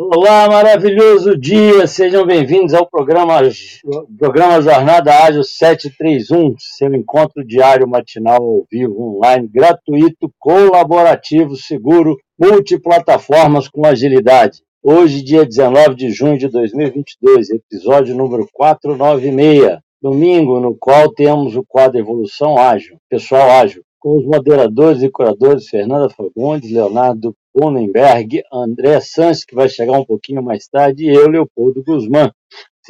Olá, maravilhoso dia! Sejam bem-vindos ao programa, programa Jornada Ágil 731, seu encontro diário matinal ao vivo, online, gratuito, colaborativo, seguro, multiplataformas com agilidade. Hoje, dia 19 de junho de 2022, episódio número 496, domingo, no qual temos o quadro Evolução Ágil, Pessoal Ágil, com os moderadores e curadores Fernanda Fagundes, Leonardo Bonenberg, André Sanches, que vai chegar um pouquinho mais tarde, e eu, Leopoldo Guzmán.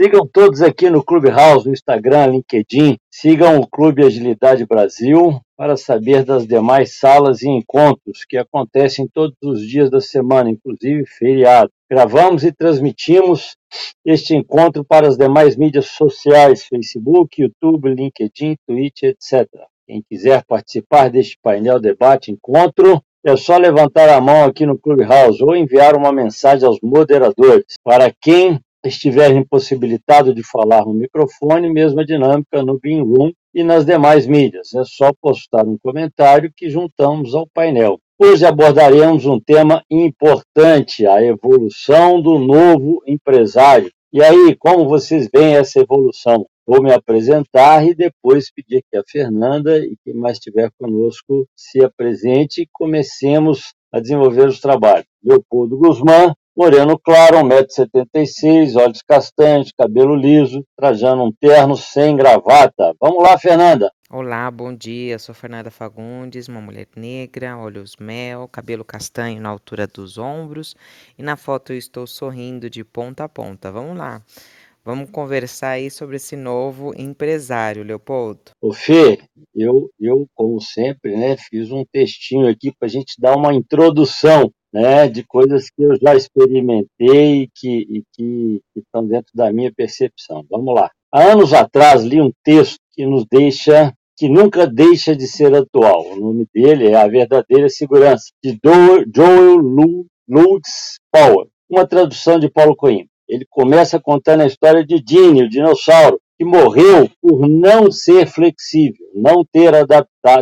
Sigam todos aqui no Clubhouse, no Instagram, LinkedIn. Sigam o Clube Agilidade Brasil para saber das demais salas e encontros que acontecem todos os dias da semana, inclusive feriado. Gravamos e transmitimos este encontro para as demais mídias sociais, Facebook, YouTube, LinkedIn, Twitch, etc. Quem quiser participar deste painel debate encontro, é só levantar a mão aqui no Clubhouse ou enviar uma mensagem aos moderadores. Para quem estiver impossibilitado de falar no microfone, mesma dinâmica no Beam Room e nas demais mídias. É só postar um comentário que juntamos ao painel. Hoje abordaremos um tema importante, a evolução do novo empresário. E aí, como vocês veem essa evolução? Vou me apresentar e depois pedir que a Fernanda e quem mais estiver conosco se apresente e comecemos a desenvolver os trabalhos. Leopoldo Guzmán, moreno claro, 1,76m, olhos castanhos, cabelo liso, trajando um terno sem gravata. Vamos lá, Fernanda. Olá, bom dia. Sou Fernanda Fagundes, uma mulher negra, olhos mel, cabelo castanho na altura dos ombros e na foto eu estou sorrindo de ponta a ponta. Vamos lá. Vamos conversar aí sobre esse novo empresário, Leopoldo. O Fê, eu, eu, como sempre, né, fiz um textinho aqui para a gente dar uma introdução né, de coisas que eu já experimentei e que, e que, que estão dentro da minha percepção. Vamos lá. Há anos atrás li um texto que nos deixa que nunca deixa de ser atual. O nome dele é A Verdadeira Segurança, de Joel Lutz Power, uma tradução de Paulo Coimbra. Ele começa contando a história de Dini, o dinossauro, que morreu por não ser flexível, não ter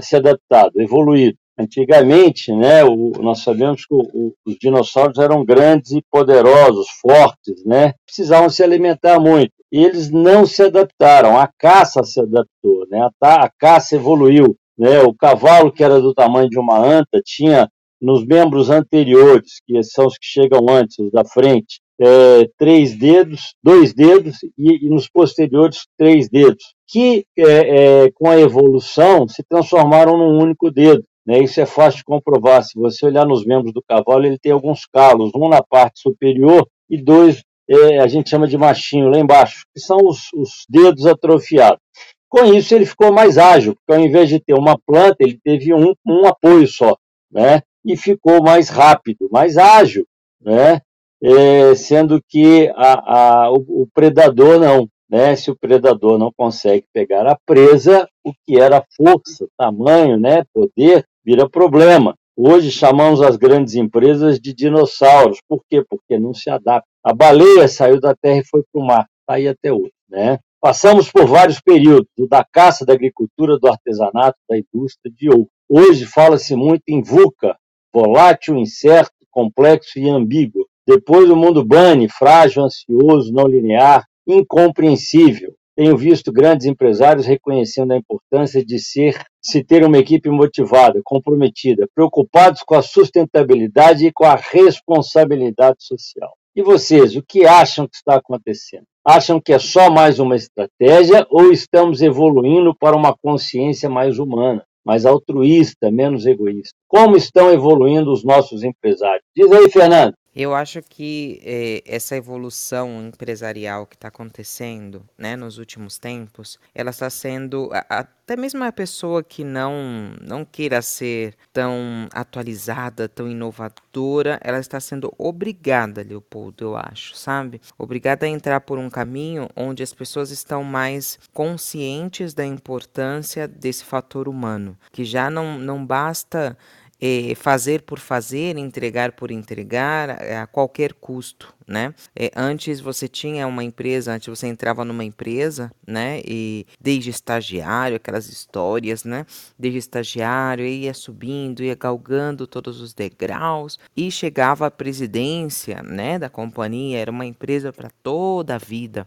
se adaptado, evoluído. Antigamente, né, o, nós sabemos que o, os dinossauros eram grandes e poderosos, fortes, né, precisavam se alimentar muito. E eles não se adaptaram. A caça se adaptou, né, a, a caça evoluiu. Né, o cavalo, que era do tamanho de uma anta, tinha nos membros anteriores, que são os que chegam antes, os da frente, é, três dedos, dois dedos e, e, nos posteriores três dedos, que é, é, com a evolução se transformaram num único dedo. Né? Isso é fácil de comprovar. Se você olhar nos membros do cavalo, ele tem alguns calos, um na parte superior e dois é, a gente chama de machinho lá embaixo, que são os, os dedos atrofiados. Com isso, ele ficou mais ágil, porque ao invés de ter uma planta, ele teve um, um apoio só, né? E ficou mais rápido, mais ágil, né? É, sendo que a, a, o, o, predador não. Né? Se o predador não consegue pegar a presa, o que era força, tamanho, né, poder, vira problema. Hoje chamamos as grandes empresas de dinossauros. Por quê? Porque não se adaptam. A baleia saiu da terra e foi para o mar. Está aí até hoje. Né? Passamos por vários períodos, do da caça, da agricultura, do artesanato, da indústria, de ouro. Hoje fala-se muito em VUCA, volátil, incerto, complexo e ambíguo. Depois o mundo bane, frágil, ansioso, não linear, incompreensível. Tenho visto grandes empresários reconhecendo a importância de ser, se ter uma equipe motivada, comprometida, preocupados com a sustentabilidade e com a responsabilidade social. E vocês, o que acham que está acontecendo? Acham que é só mais uma estratégia ou estamos evoluindo para uma consciência mais humana, mais altruísta, menos egoísta? Como estão evoluindo os nossos empresários? Diz aí, Fernando. Eu acho que eh, essa evolução empresarial que está acontecendo, né, nos últimos tempos, ela está sendo até mesmo a pessoa que não não queira ser tão atualizada, tão inovadora, ela está sendo obrigada, Leopoldo, eu acho, sabe? Obrigada a entrar por um caminho onde as pessoas estão mais conscientes da importância desse fator humano, que já não não basta é, fazer por fazer, entregar por entregar, a qualquer custo, né? É, antes você tinha uma empresa, antes você entrava numa empresa, né? E desde estagiário, aquelas histórias, né? Desde estagiário, ia subindo, ia galgando todos os degraus e chegava à presidência, né? Da companhia, era uma empresa para toda a vida.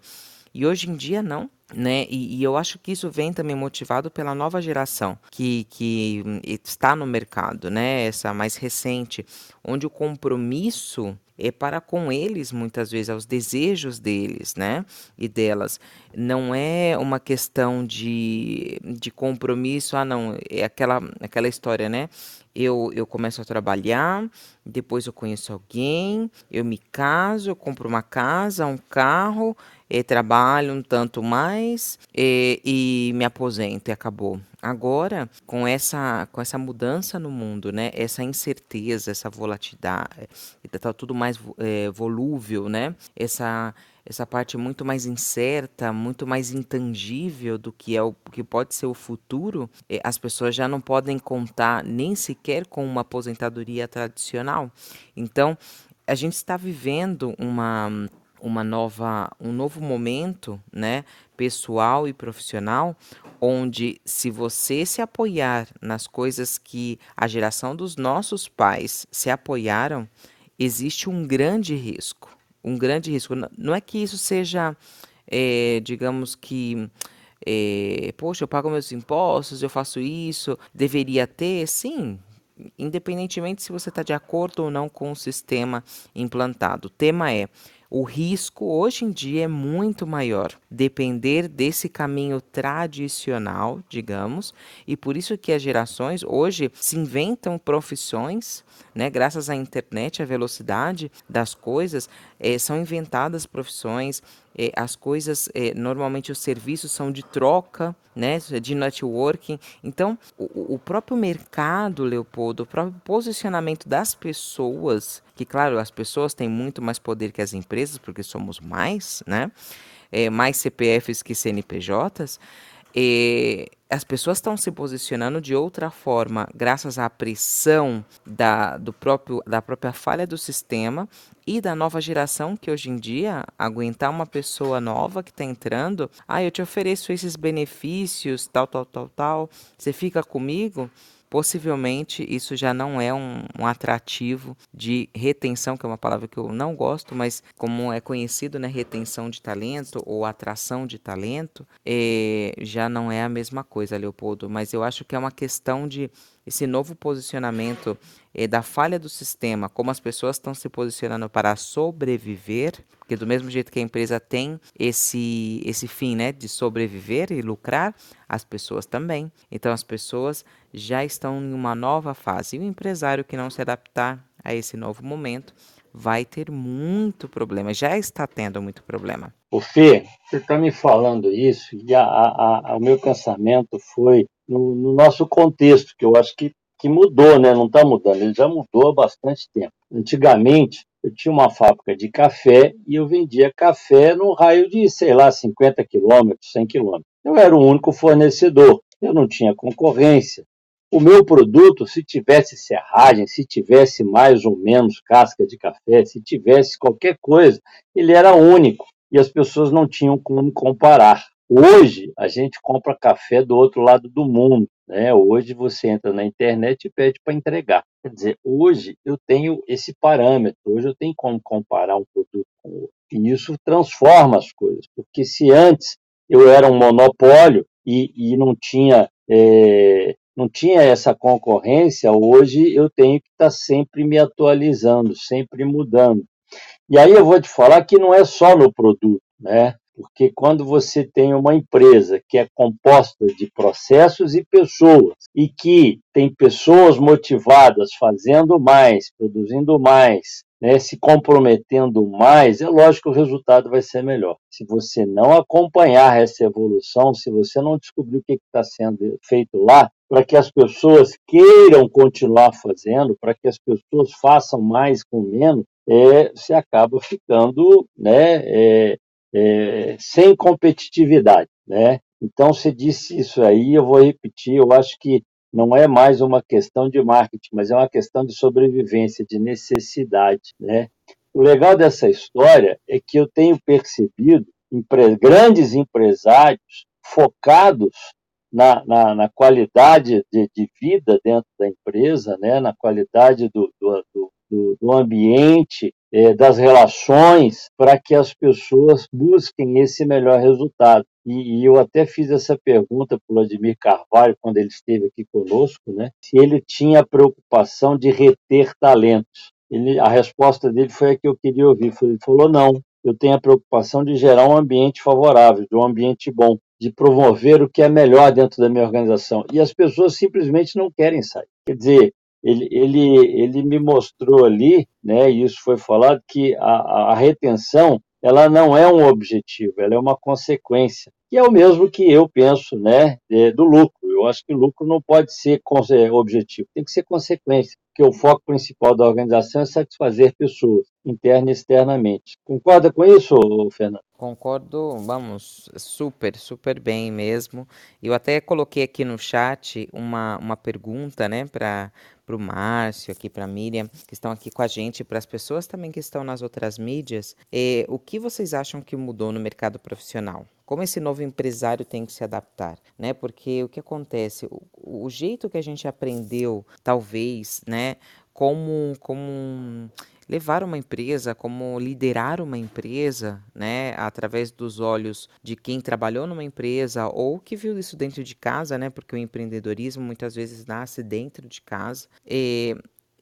E hoje em dia não né? E, e, eu acho que isso vem também motivado pela nova geração que, que está no mercado, né? Essa mais recente, onde o compromisso é para com eles, muitas vezes, aos desejos deles, né? E delas. Não é uma questão de, de compromisso, ah, não, é aquela, aquela história, né? Eu, eu começo a trabalhar, depois eu conheço alguém, eu me caso, eu compro uma casa, um carro, e trabalho um tanto mais e, e me aposento e acabou. Agora, com essa, com essa mudança no mundo, né, essa incerteza, essa volatilidade, está tudo mais é, volúvel, né, essa, essa parte muito mais incerta, muito mais intangível do que é o que pode ser o futuro, é, as pessoas já não podem contar nem sequer com uma aposentadoria tradicional. Então, a gente está vivendo uma uma nova, um novo momento, né, pessoal e profissional, onde se você se apoiar nas coisas que a geração dos nossos pais se apoiaram, existe um grande risco, um grande risco. Não é que isso seja, é, digamos que é, poxa, eu pago meus impostos, eu faço isso, deveria ter, sim, independentemente se você está de acordo ou não com o sistema implantado. O tema é o risco hoje em dia é muito maior, depender desse caminho tradicional, digamos, e por isso que as gerações hoje se inventam profissões, né, graças à internet, à velocidade das coisas, é, são inventadas profissões, é, as coisas, é, normalmente os serviços são de troca, né, de networking. Então, o, o próprio mercado, Leopoldo, o próprio posicionamento das pessoas, que claro, as pessoas têm muito mais poder que as empresas, porque somos mais, né, é, mais CPFs que CNPJs, e as pessoas estão se posicionando de outra forma, graças à pressão da, do próprio, da própria falha do sistema e da nova geração que hoje em dia aguentar uma pessoa nova que está entrando, ah, eu te ofereço esses benefícios, tal, tal, tal, tal, você fica comigo? Possivelmente isso já não é um, um, atrativo de retenção, que é uma palavra que eu não gosto, mas como é conhecido, né, retenção de talento ou atração de talento, é, já não é a mesma coisa, Leopoldo. Mas eu acho que é uma questão de esse novo posicionamento é, da falha do sistema, como as pessoas estão se posicionando para sobreviver, porque do mesmo jeito que a empresa tem esse, esse fim né, de sobreviver e lucrar, as pessoas também. Então as pessoas já estão em uma nova fase. E o empresário que não se adaptar a esse novo momento vai ter muito problema, já está tendo muito problema. O Fê, você está me falando isso e a, a, a, o meu pensamento foi no, no, nosso contexto, que eu acho que, que mudou, né? não está mudando, ele já mudou há bastante tempo. Antigamente, eu tinha uma fábrica de café e eu vendia café no raio de, sei lá, 50 quilômetros, 100 quilômetros. Eu era o único fornecedor, eu não tinha concorrência. O meu produto, se tivesse serragem, se tivesse mais ou menos casca de café, se tivesse qualquer coisa, ele era único e as pessoas não tinham como comparar. Hoje, a gente compra café do outro lado do mundo. Né? Hoje, você entra na internet e pede para entregar. Quer dizer, hoje eu tenho esse parâmetro, hoje eu tenho como comparar um produto com outro. E isso transforma as coisas, porque se antes eu era um monopólio e, e não tinha é, não tinha essa concorrência, hoje eu tenho que estar tá sempre me atualizando, sempre mudando. E aí eu vou te falar que não é só no produto, né? Porque quando você tem uma empresa que é composta de processos e pessoas, e que tem pessoas motivadas fazendo mais, produzindo mais, né, se comprometendo mais, é lógico que o resultado vai ser melhor. Se você não acompanhar essa evolução, se você não descobrir o que está sendo feito lá, para que as pessoas queiram continuar fazendo, para que as pessoas façam mais com menos, é, você acaba ficando né, é, é, sem competitividade, né? Então, você disse isso aí, eu vou repetir, eu acho que não é mais uma questão de marketing, mas é uma questão de sobrevivência, de necessidade, né? O legal dessa história é que eu tenho percebido empre grandes empresários focados na, na, na qualidade de, de, vida dentro da empresa, né? na qualidade do, do, do, do ambiente, é, das relações, para que as pessoas busquem esse melhor resultado. E, e eu até fiz essa pergunta para o Vladimir Carvalho, quando ele esteve aqui conosco, né? se ele tinha preocupação de reter talentos. Ele, a resposta dele foi a que eu queria ouvir. Ele falou: não, eu tenho a preocupação de gerar um ambiente favorável, de um ambiente bom, de promover o que é melhor dentro da minha organização. E as pessoas simplesmente não querem sair. Quer dizer, ele, ele, ele me mostrou ali, né, e isso foi falado, que a, a retenção ela não é um objetivo, ela é uma consequência, que é o mesmo que eu penso né, do lucro. Eu acho que o lucro não pode ser objetivo, tem que ser consequência, porque o foco principal da organização é satisfazer pessoas, interna e externamente. Concorda com isso, Fernando? Concordo, vamos, super, super bem mesmo. Eu até coloquei aqui no chat uma, uma pergunta, né, para para o Márcio, aqui para a Miriam, que estão aqui com a gente, para as pessoas também que estão nas outras mídias, é, o que vocês acham que mudou no mercado profissional? Como esse novo empresário tem que se adaptar, né? Porque o que acontece, o, o jeito que a gente aprendeu, talvez, né, como, como levar uma empresa, como liderar uma empresa, né, através dos olhos de quem trabalhou numa empresa ou que viu isso dentro de casa, né, porque o empreendedorismo muitas vezes nasce dentro de casa. E,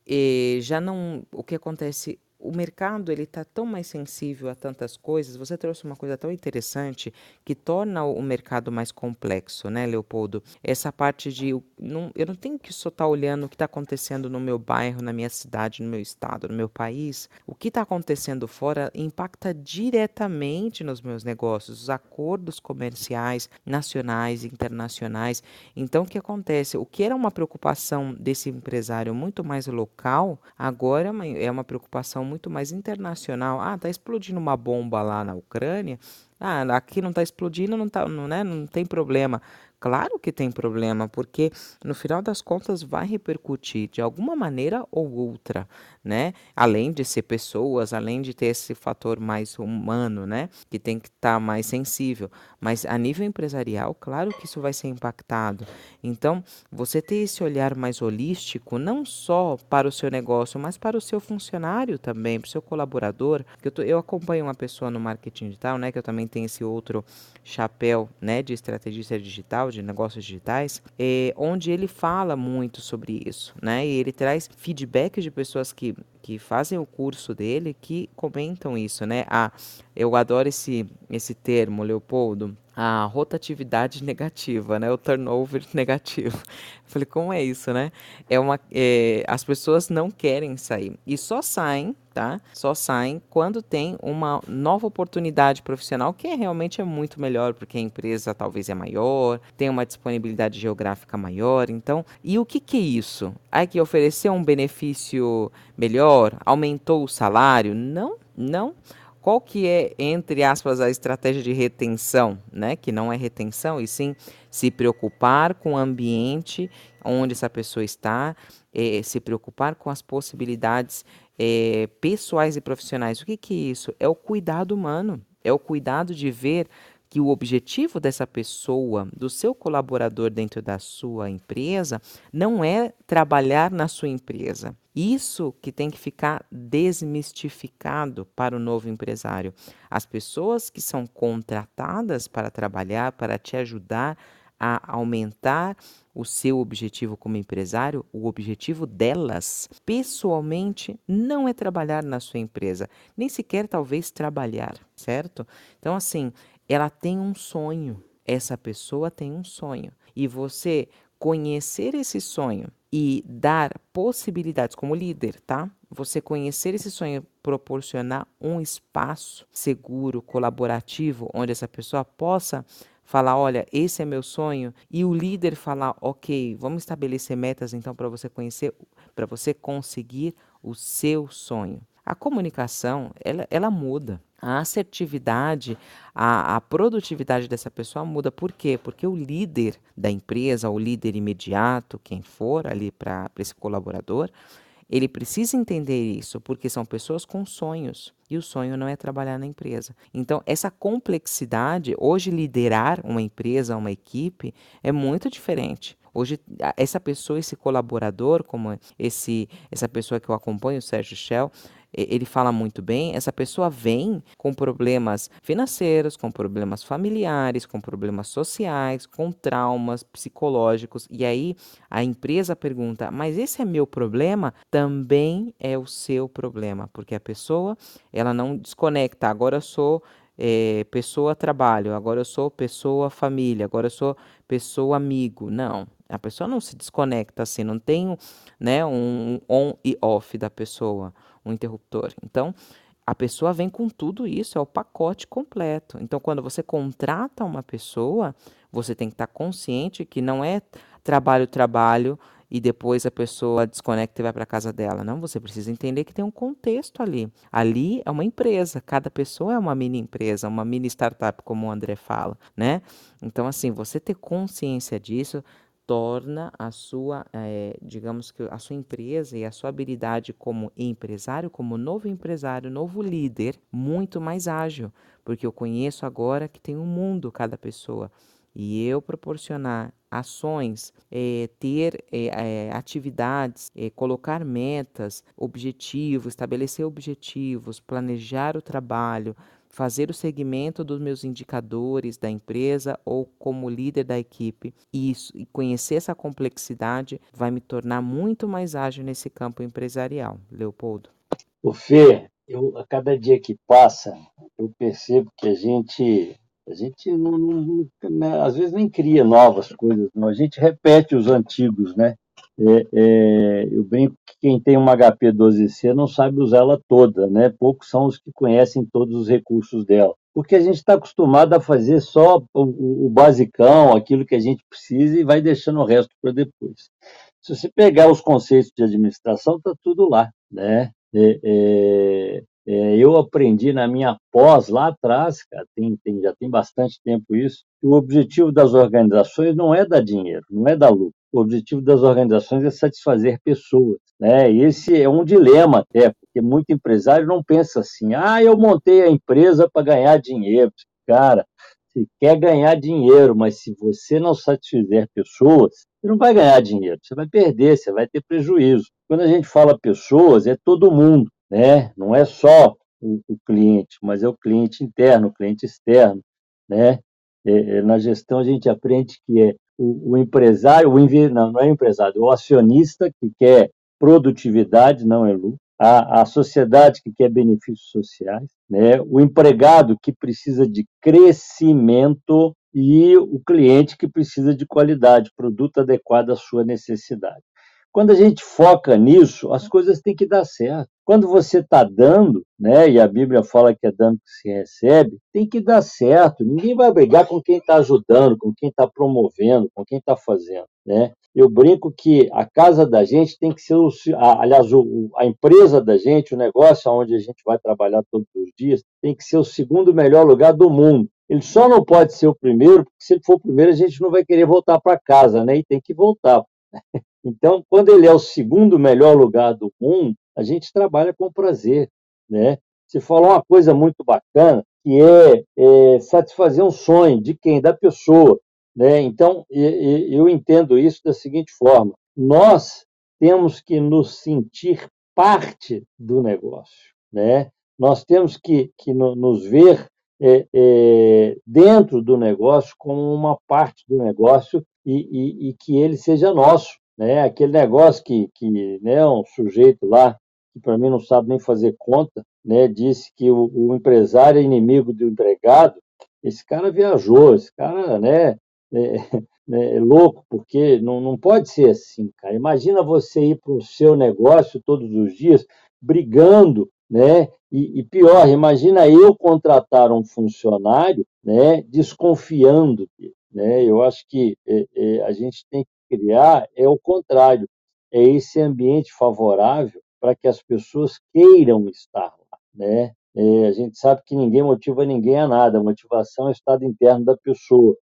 e já não, o que acontece o mercado ele está tão mais sensível a tantas coisas. Você trouxe uma coisa tão interessante que torna o mercado mais complexo, né, Leopoldo? Essa parte de não, eu não tenho que só estar tá olhando o que está acontecendo no meu bairro, na minha cidade, no meu estado, no meu país. O que está acontecendo fora impacta diretamente nos meus negócios, os acordos comerciais nacionais, internacionais. Então, o que acontece? O que era uma preocupação desse empresário muito mais local, agora é uma, é uma preocupação muito mais internacional. Ah, tá explodindo uma bomba lá na Ucrânia. Ah, aqui não está explodindo, não, tá, não, né, não tem problema. Claro que tem problema, porque no final das contas vai repercutir de alguma maneira ou outra, né? Além de ser pessoas, além de ter esse fator mais humano, né? Que tem que estar tá mais sensível. Mas a nível empresarial, claro que isso vai ser impactado. Então, você ter esse olhar mais holístico, não só para o seu negócio, mas para o seu funcionário também, para o seu colaborador. Eu, tô, eu acompanho uma pessoa no marketing digital, né? Que eu também tenho esse outro chapéu, né? De estrategista digital de negócios digitais, é, onde ele fala muito sobre isso, né? E ele traz feedback de pessoas que, que fazem o curso dele que comentam isso, né? Ah, eu adoro esse, esse termo, Leopoldo, a rotatividade negativa, né? O turnover negativo. Eu falei, como é isso, né? É uma, é, as pessoas não querem sair e só saem, tá? Só saem quando tem uma nova oportunidade profissional que realmente é muito melhor porque a empresa talvez é maior, tem uma disponibilidade geográfica maior. Então, e o que, que é isso? É que ofereceu um benefício melhor, aumentou o salário? Não, não qual que é, entre aspas, a estratégia de retenção, né? Que não é retenção, e sim se preocupar com o ambiente onde essa pessoa está, é, se preocupar com as possibilidades é, pessoais e profissionais. O que, que é isso? É o cuidado humano, é o cuidado de ver que o objetivo dessa pessoa, do seu colaborador dentro da sua empresa, não é trabalhar na sua empresa. Isso que tem que ficar desmistificado para o novo empresário. As pessoas que são contratadas para trabalhar, para te ajudar a aumentar o seu objetivo como empresário, o objetivo delas, pessoalmente, não é trabalhar na sua empresa, nem sequer talvez trabalhar, certo? Então, assim, ela tem um sonho. Essa pessoa tem um sonho. E você conhecer esse sonho e dar possibilidades como líder, tá? Você conhecer esse sonho, proporcionar um espaço seguro, colaborativo, onde essa pessoa possa falar, olha, esse é meu sonho, e o líder falar, ok, vamos estabelecer metas então para você conhecer, para você conseguir o seu sonho. A comunicação, ela, ela muda. A assertividade, a, a, produtividade dessa pessoa muda. Por quê? Porque o líder da empresa, o líder imediato, quem for ali para esse colaborador, ele precisa entender isso, porque são pessoas com sonhos. E o sonho não é trabalhar na empresa. Então, essa complexidade, hoje, liderar uma empresa, uma equipe, é muito diferente. Hoje, essa pessoa, esse colaborador, como esse, essa pessoa que eu acompanho, o Sérgio Shell, ele fala muito bem, essa pessoa vem com problemas financeiros, com problemas familiares, com problemas sociais, com traumas psicológicos. E aí a empresa pergunta: "Mas esse é meu problema?" Também é o seu problema, porque a pessoa, ela não desconecta. Agora eu sou é, pessoa trabalho, agora eu sou pessoa família, agora eu sou pessoa amigo. Não, a pessoa não se desconecta assim, não tem né, um on e off da pessoa um interruptor. Então, a pessoa vem com tudo isso, é o pacote completo. Então, quando você contrata uma pessoa, você tem que estar consciente que não é trabalho, trabalho e depois a pessoa desconecta e vai para casa dela. Não, você precisa entender que tem um contexto ali. Ali é uma empresa, cada pessoa é uma mini empresa, uma mini startup, como o André fala, né? Então, assim, você ter consciência disso torna a sua, é, digamos que a sua empresa e a sua habilidade como empresário, como novo empresário, novo líder, muito mais ágil, porque eu conheço agora que tem um mundo cada pessoa. E eu proporcionar ações, é, ter é, atividades, colocar metas, objetivos, estabelecer objetivos, planejar o trabalho, fazer o segmento dos meus indicadores da empresa ou como líder da equipe. E, isso, e conhecer essa complexidade vai me tornar muito mais ágil nesse campo empresarial. Leopoldo. O Fê, eu, a cada dia que passa, eu percebo que a gente a gente não, não, né, às vezes nem cria novas coisas, não. a gente repete os antigos, né? É, é, eu brinco que quem tem uma HP 12C não sabe usá-la toda, né? Poucos são os que conhecem todos os recursos dela. Porque a gente está acostumado a fazer só o, o, basicão, aquilo que a gente precisa e vai deixando o resto para depois. Se você pegar os conceitos de administração, está tudo lá, né? É, é, é, eu aprendi na minha pós lá atrás, cara, tem, tem, já tem bastante tempo isso, que o objetivo das organizações não é dar dinheiro, não é dar lucro. O objetivo das organizações é satisfazer pessoas. Né? Esse é um dilema até, porque muito empresário não pensa assim, ah, eu montei a empresa para ganhar dinheiro. Cara, você quer ganhar dinheiro, mas se você não satisfizer pessoas, você não vai ganhar dinheiro, você vai perder, você vai ter prejuízo. Quando a gente fala pessoas, é todo mundo né? Não é só o, o cliente, mas é o cliente interno, o cliente externo, né? É, é, na gestão a gente aprende que é o, o empresário, o não, não é empresário, o acionista que quer produtividade, não é lucro, a, a sociedade que quer benefícios sociais, né? o empregado que precisa de crescimento e o cliente que precisa de qualidade, produto adequado à sua necessidade. Quando a gente foca nisso, as coisas têm que dar certo. Quando você está dando, né, e a Bíblia fala que é dando que se recebe, tem que dar certo. Ninguém vai brigar com quem está ajudando, com quem está promovendo, com quem está fazendo. Né? Eu brinco que a casa da gente tem que ser, o, aliás, a empresa da gente, o negócio onde a gente vai trabalhar todos os dias, tem que ser o segundo melhor lugar do mundo. Ele só não pode ser o primeiro, porque se ele for o primeiro, a gente não vai querer voltar para casa, né? E tem que voltar. Então, quando ele é o segundo melhor lugar do mundo, a gente trabalha com prazer, né? Você falou uma coisa muito bacana, que é, é satisfazer um sonho de quem? Da pessoa, né? Então, eu entendo isso da seguinte forma: nós temos que nos sentir parte do negócio, né? Nós temos que, que nos ver é, é, dentro do negócio como uma parte do negócio e, e, e que ele seja nosso, né? Aquele negócio que, que né, um sujeito lá, que para mim não sabe nem fazer conta, né, disse que o, o empresário é inimigo do empregado. Esse cara viajou, esse cara né, é, é, é louco, porque não, não pode ser assim, cara. Imagina você ir para o seu negócio todos os dias brigando, né? E, e, pior, imagina eu contratar um funcionário, né, desconfiando dele, né? Eu acho que é, é, a gente tem que criar é o contrário, é esse ambiente favorável para que as pessoas queiram estar lá, né? É, a gente sabe que ninguém motiva ninguém a nada, a motivação é o estado interno da pessoa.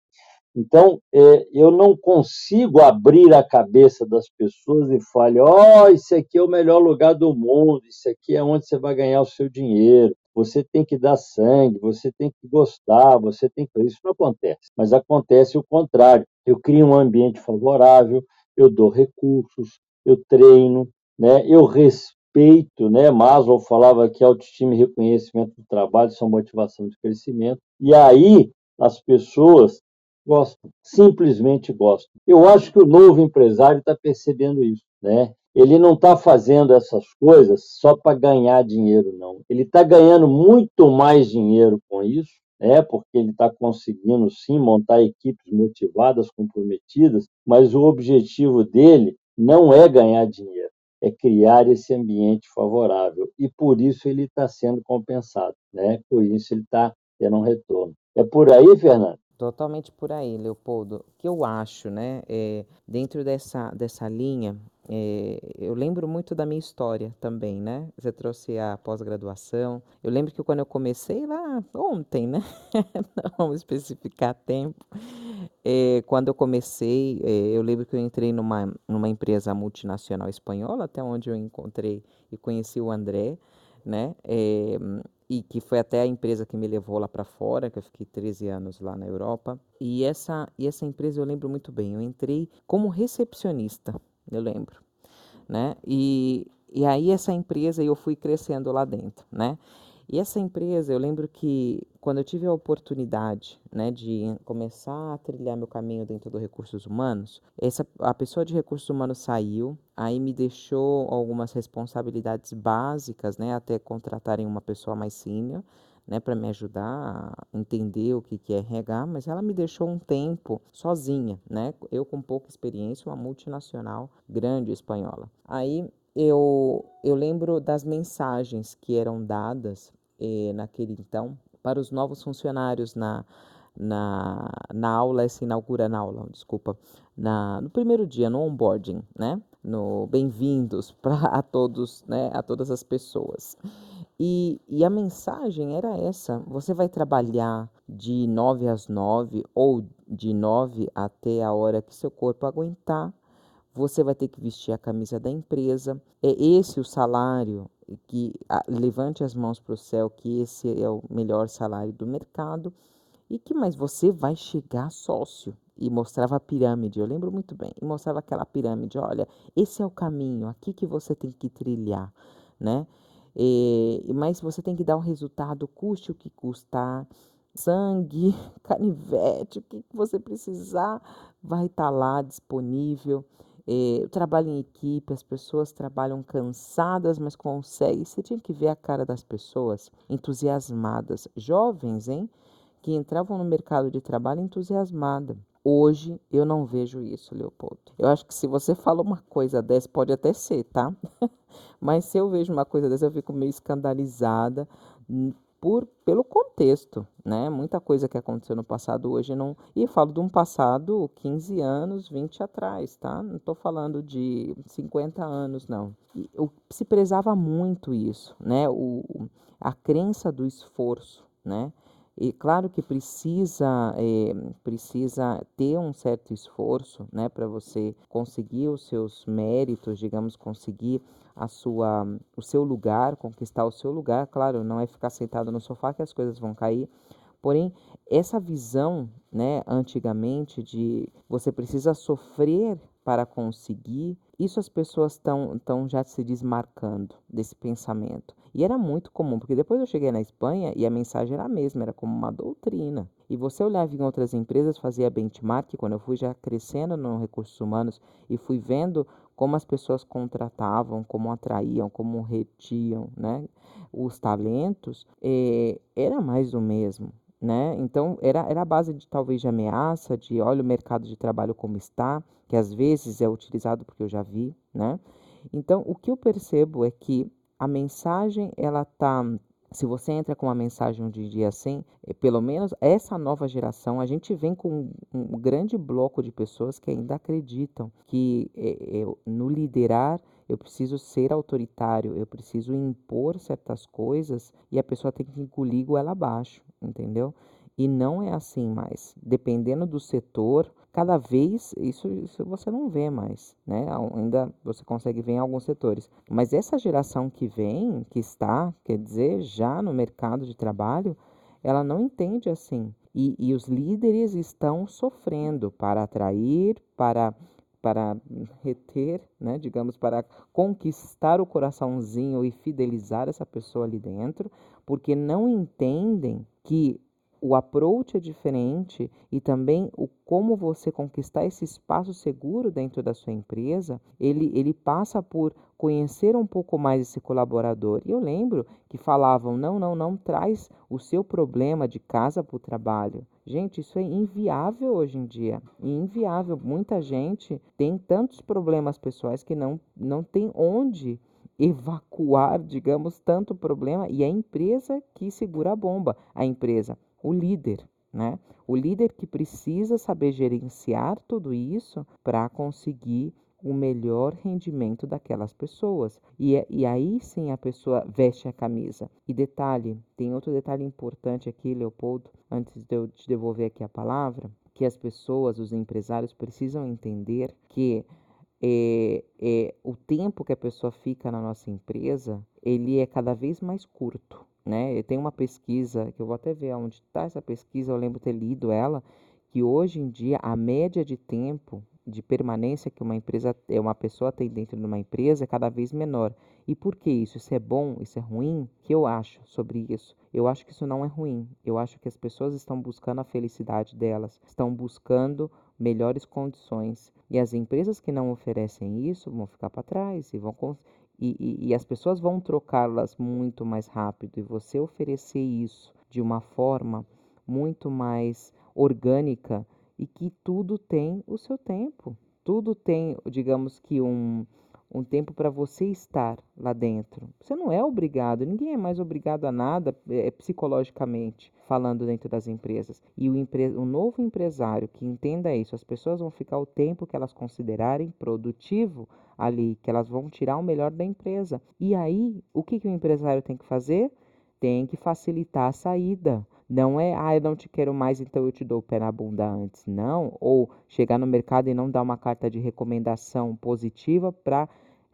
Então, é, eu não consigo abrir a cabeça das pessoas e falar: ó, oh, isso aqui é o melhor lugar do mundo, isso aqui é onde você vai ganhar o seu dinheiro, você tem que dar sangue, você tem que gostar, você tem que. Isso não acontece, mas acontece o contrário. Eu crio um ambiente favorável, eu dou recursos, eu treino, né? eu respeito, né? Maslow falava que autoestima e reconhecimento do trabalho são motivação de crescimento, e aí as pessoas Gostam, simplesmente gostam. Eu acho que o novo empresário está percebendo isso, né? Ele não está fazendo essas coisas só para ganhar dinheiro, não. Ele está ganhando muito mais dinheiro com isso, né? Porque ele está conseguindo sim montar equipes motivadas, comprometidas, mas o objetivo dele não é ganhar dinheiro, é criar esse ambiente favorável e por isso ele está sendo compensado, né? Por isso ele está tendo um retorno. É por aí, Fernando? Totalmente por aí, Leopoldo. O que eu acho, né, é, dentro dessa, dessa linha, é, eu lembro muito da minha história também, né? Você trouxe a pós-graduação. Eu lembro que quando eu comecei lá, ontem, né? Não vamos especificar tempo. É, quando eu comecei, é, eu lembro que eu entrei numa, numa empresa multinacional espanhola, até onde eu encontrei e conheci o André, né? E que foi até a empresa que me levou lá para fora, que eu fiquei 13 anos lá na Europa. E essa, e essa empresa eu lembro muito bem. Eu entrei como recepcionista, eu lembro, né? E, e aí essa empresa eu fui crescendo lá dentro, né? E essa empresa, eu lembro que quando eu tive a oportunidade né, de começar a trilhar meu caminho dentro dos recursos humanos, essa, a pessoa de recursos humanos saiu, aí me deixou algumas responsabilidades básicas, né, até contratarem uma pessoa mais sênior, né, para me ajudar a entender o que, que é RH, mas ela me deixou um tempo sozinha, né, eu com pouca experiência, uma multinacional grande espanhola. Aí eu, eu lembro das mensagens que eram dadas eh, naquele então para os novos funcionários na, na, na aula, se inaugura na aula, desculpa, na, no primeiro dia, no onboarding, né? No bem-vindos para a todos, né? A todas as pessoas. E, e a mensagem era essa: você vai trabalhar de 9 às 9 ou de 9 até a hora que seu corpo aguentar você vai ter que vestir a camisa da empresa. É esse o salário que levante as mãos para o céu, que esse é o melhor salário do mercado. E que mais você vai chegar sócio e mostrava a pirâmide, eu lembro muito bem, e mostrava aquela pirâmide, olha, esse é o caminho, aqui que você tem que trilhar, né? E, mas você tem que dar o resultado, custe o que custar, sangue, canivete, o que você precisar vai estar tá lá disponível. É, eu trabalho em equipe, as pessoas trabalham cansadas, mas conseguem. Você tinha que ver a cara das pessoas entusiasmadas, jovens, hein? Que entravam no mercado de trabalho entusiasmada. Hoje eu não vejo isso, Leopoldo. Eu acho que se você fala uma coisa dessa, pode até ser, tá? Mas se eu vejo uma coisa dessa, eu fico meio escandalizada por, pelo contexto, né? Muita coisa que aconteceu no passado hoje não. E falo de um passado 15 anos, 20 atrás, tá? Não estou falando de 50 anos, não. E, eu, se prezava muito isso, né? O, a crença do esforço, né? E claro que precisa, é, precisa ter um certo esforço né, para você conseguir os seus méritos, digamos, conseguir a sua, o seu lugar, conquistar o seu lugar. Claro, não é ficar sentado no sofá que as coisas vão cair. Porém, essa visão, né, antigamente, de você precisa sofrer para conseguir, isso as pessoas estão já se desmarcando desse pensamento. E era muito comum, porque depois eu cheguei na Espanha e a mensagem era a mesma, era como uma doutrina. E você olhava em outras empresas, fazia benchmark, quando eu fui já crescendo no recursos humanos e fui vendo como as pessoas contratavam, como atraíam, como retiam né, os talentos, é, era mais do mesmo. Né? Então, era, era a base de talvez de ameaça, de olha o mercado de trabalho como está, que às vezes é utilizado porque eu já vi, né? Então, o que eu percebo é que a mensagem, ela tá se você entra com uma mensagem de dia assim, é, pelo menos essa nova geração, a gente vem com um grande bloco de pessoas que ainda acreditam que é, é, no liderar eu preciso ser autoritário, eu preciso impor certas coisas e a pessoa tem que engolir goela abaixo, entendeu? E não é assim mais. Dependendo do setor, cada vez isso, isso você não vê mais, né? Ainda você consegue ver em alguns setores. Mas essa geração que vem, que está, quer dizer, já no mercado de trabalho, ela não entende assim. E, e os líderes estão sofrendo para atrair, para para reter, né, digamos, para conquistar o coraçãozinho e fidelizar essa pessoa ali dentro, porque não entendem que o approach é diferente e também o como você conquistar esse espaço seguro dentro da sua empresa, ele, ele passa por conhecer um pouco mais esse colaborador. E eu lembro que falavam: não, não, não traz o seu problema de casa para o trabalho. Gente, isso é inviável hoje em dia. Inviável. Muita gente tem tantos problemas pessoais que não, não tem onde evacuar, digamos, tanto problema e a empresa que segura a bomba. A empresa o líder, né? O líder que precisa saber gerenciar tudo isso para conseguir o melhor rendimento daquelas pessoas. E, é, e aí sim a pessoa veste a camisa. E detalhe, tem outro detalhe importante aqui, Leopoldo, antes de eu te devolver aqui a palavra, que as pessoas, os empresários precisam entender que é, é, o tempo que a pessoa fica na nossa empresa, ele é cada vez mais curto né? Tem uma pesquisa, que eu vou até ver onde está essa pesquisa, eu lembro ter lido ela, que hoje em dia a média de tempo de permanência que uma empresa, é, uma pessoa tem dentro de uma empresa é cada vez menor. E por que isso? Isso é bom? Isso é ruim? O que eu acho sobre isso? Eu acho que isso não é ruim. Eu acho que as pessoas estão buscando a felicidade delas, estão buscando melhores condições. E as empresas que não oferecem isso vão ficar para trás e vão e, e, e as pessoas vão trocá-las muito mais rápido e você oferecer isso de uma forma muito mais orgânica e que tudo tem o seu tempo. Tudo tem, digamos que um, um tempo para você estar lá dentro. Você não é obrigado, ninguém é mais obrigado a nada é, psicologicamente falando dentro das empresas. E o, empre o novo empresário que entenda isso, as pessoas vão ficar o tempo que elas considerarem produtivo ali, que elas vão tirar o melhor da empresa. E aí, o que, que o empresário tem que fazer? Tem que facilitar a saída. Não é, ah, eu não te quero mais, então eu te dou o pé na bunda antes. Não. Ou chegar no mercado e não dar uma carta de recomendação positiva para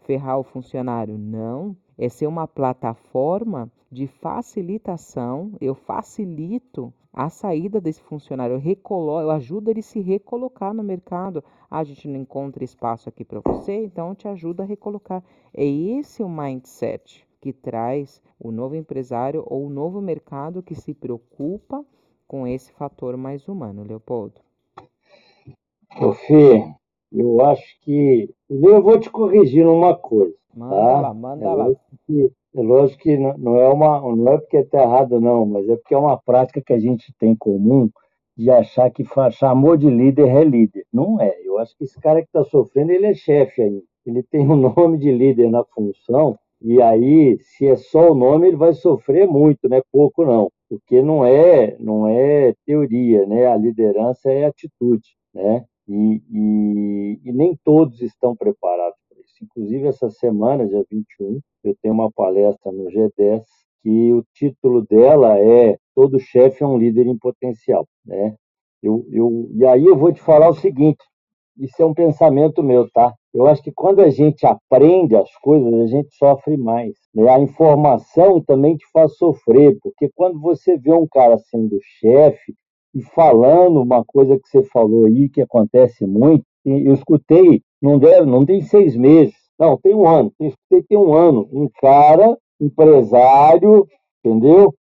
ferrar o funcionário. Não. É ser uma plataforma de facilitação. Eu facilito a saída desse funcionário, eu, recolo, eu ajudo ele a se recolocar no mercado. Ah, a gente não encontra espaço aqui para você, então te ajudo a recolocar. É esse o mindset que traz o novo empresário ou o novo mercado que se preocupa com esse fator mais humano, Leopoldo. Fê, eu acho que. Eu vou te corrigir numa coisa. Manda tá? lá, manda é lá. Que, é lógico que não é, uma, não é porque está errado, não, mas é porque é uma prática que a gente tem em comum de achar que chamou de líder é líder. Não é. Eu acho que esse cara que está sofrendo, ele é chefe ainda. Ele tem o nome de líder na função, e aí, se é só o nome, ele vai sofrer muito, não é pouco não, porque não é, não é teoria, né? A liderança é atitude, né? E, e, e nem todos estão preparados para isso. Inclusive, essa semana, dia 21, eu tenho uma palestra no G10 que o título dela é Todo chefe é um líder em potencial, né? Eu, eu, e aí eu vou te falar o seguinte, isso é um pensamento meu, tá? Eu acho que quando a gente aprende as coisas, a gente sofre mais. Né? A informação também te faz sofrer, porque quando você vê um cara sendo chefe e falando uma coisa que você falou aí, que acontece muito, eu escutei, não, deve, não tem seis meses, não, tem um ano, eu escutei tem um ano, um cara, empresário, entendeu?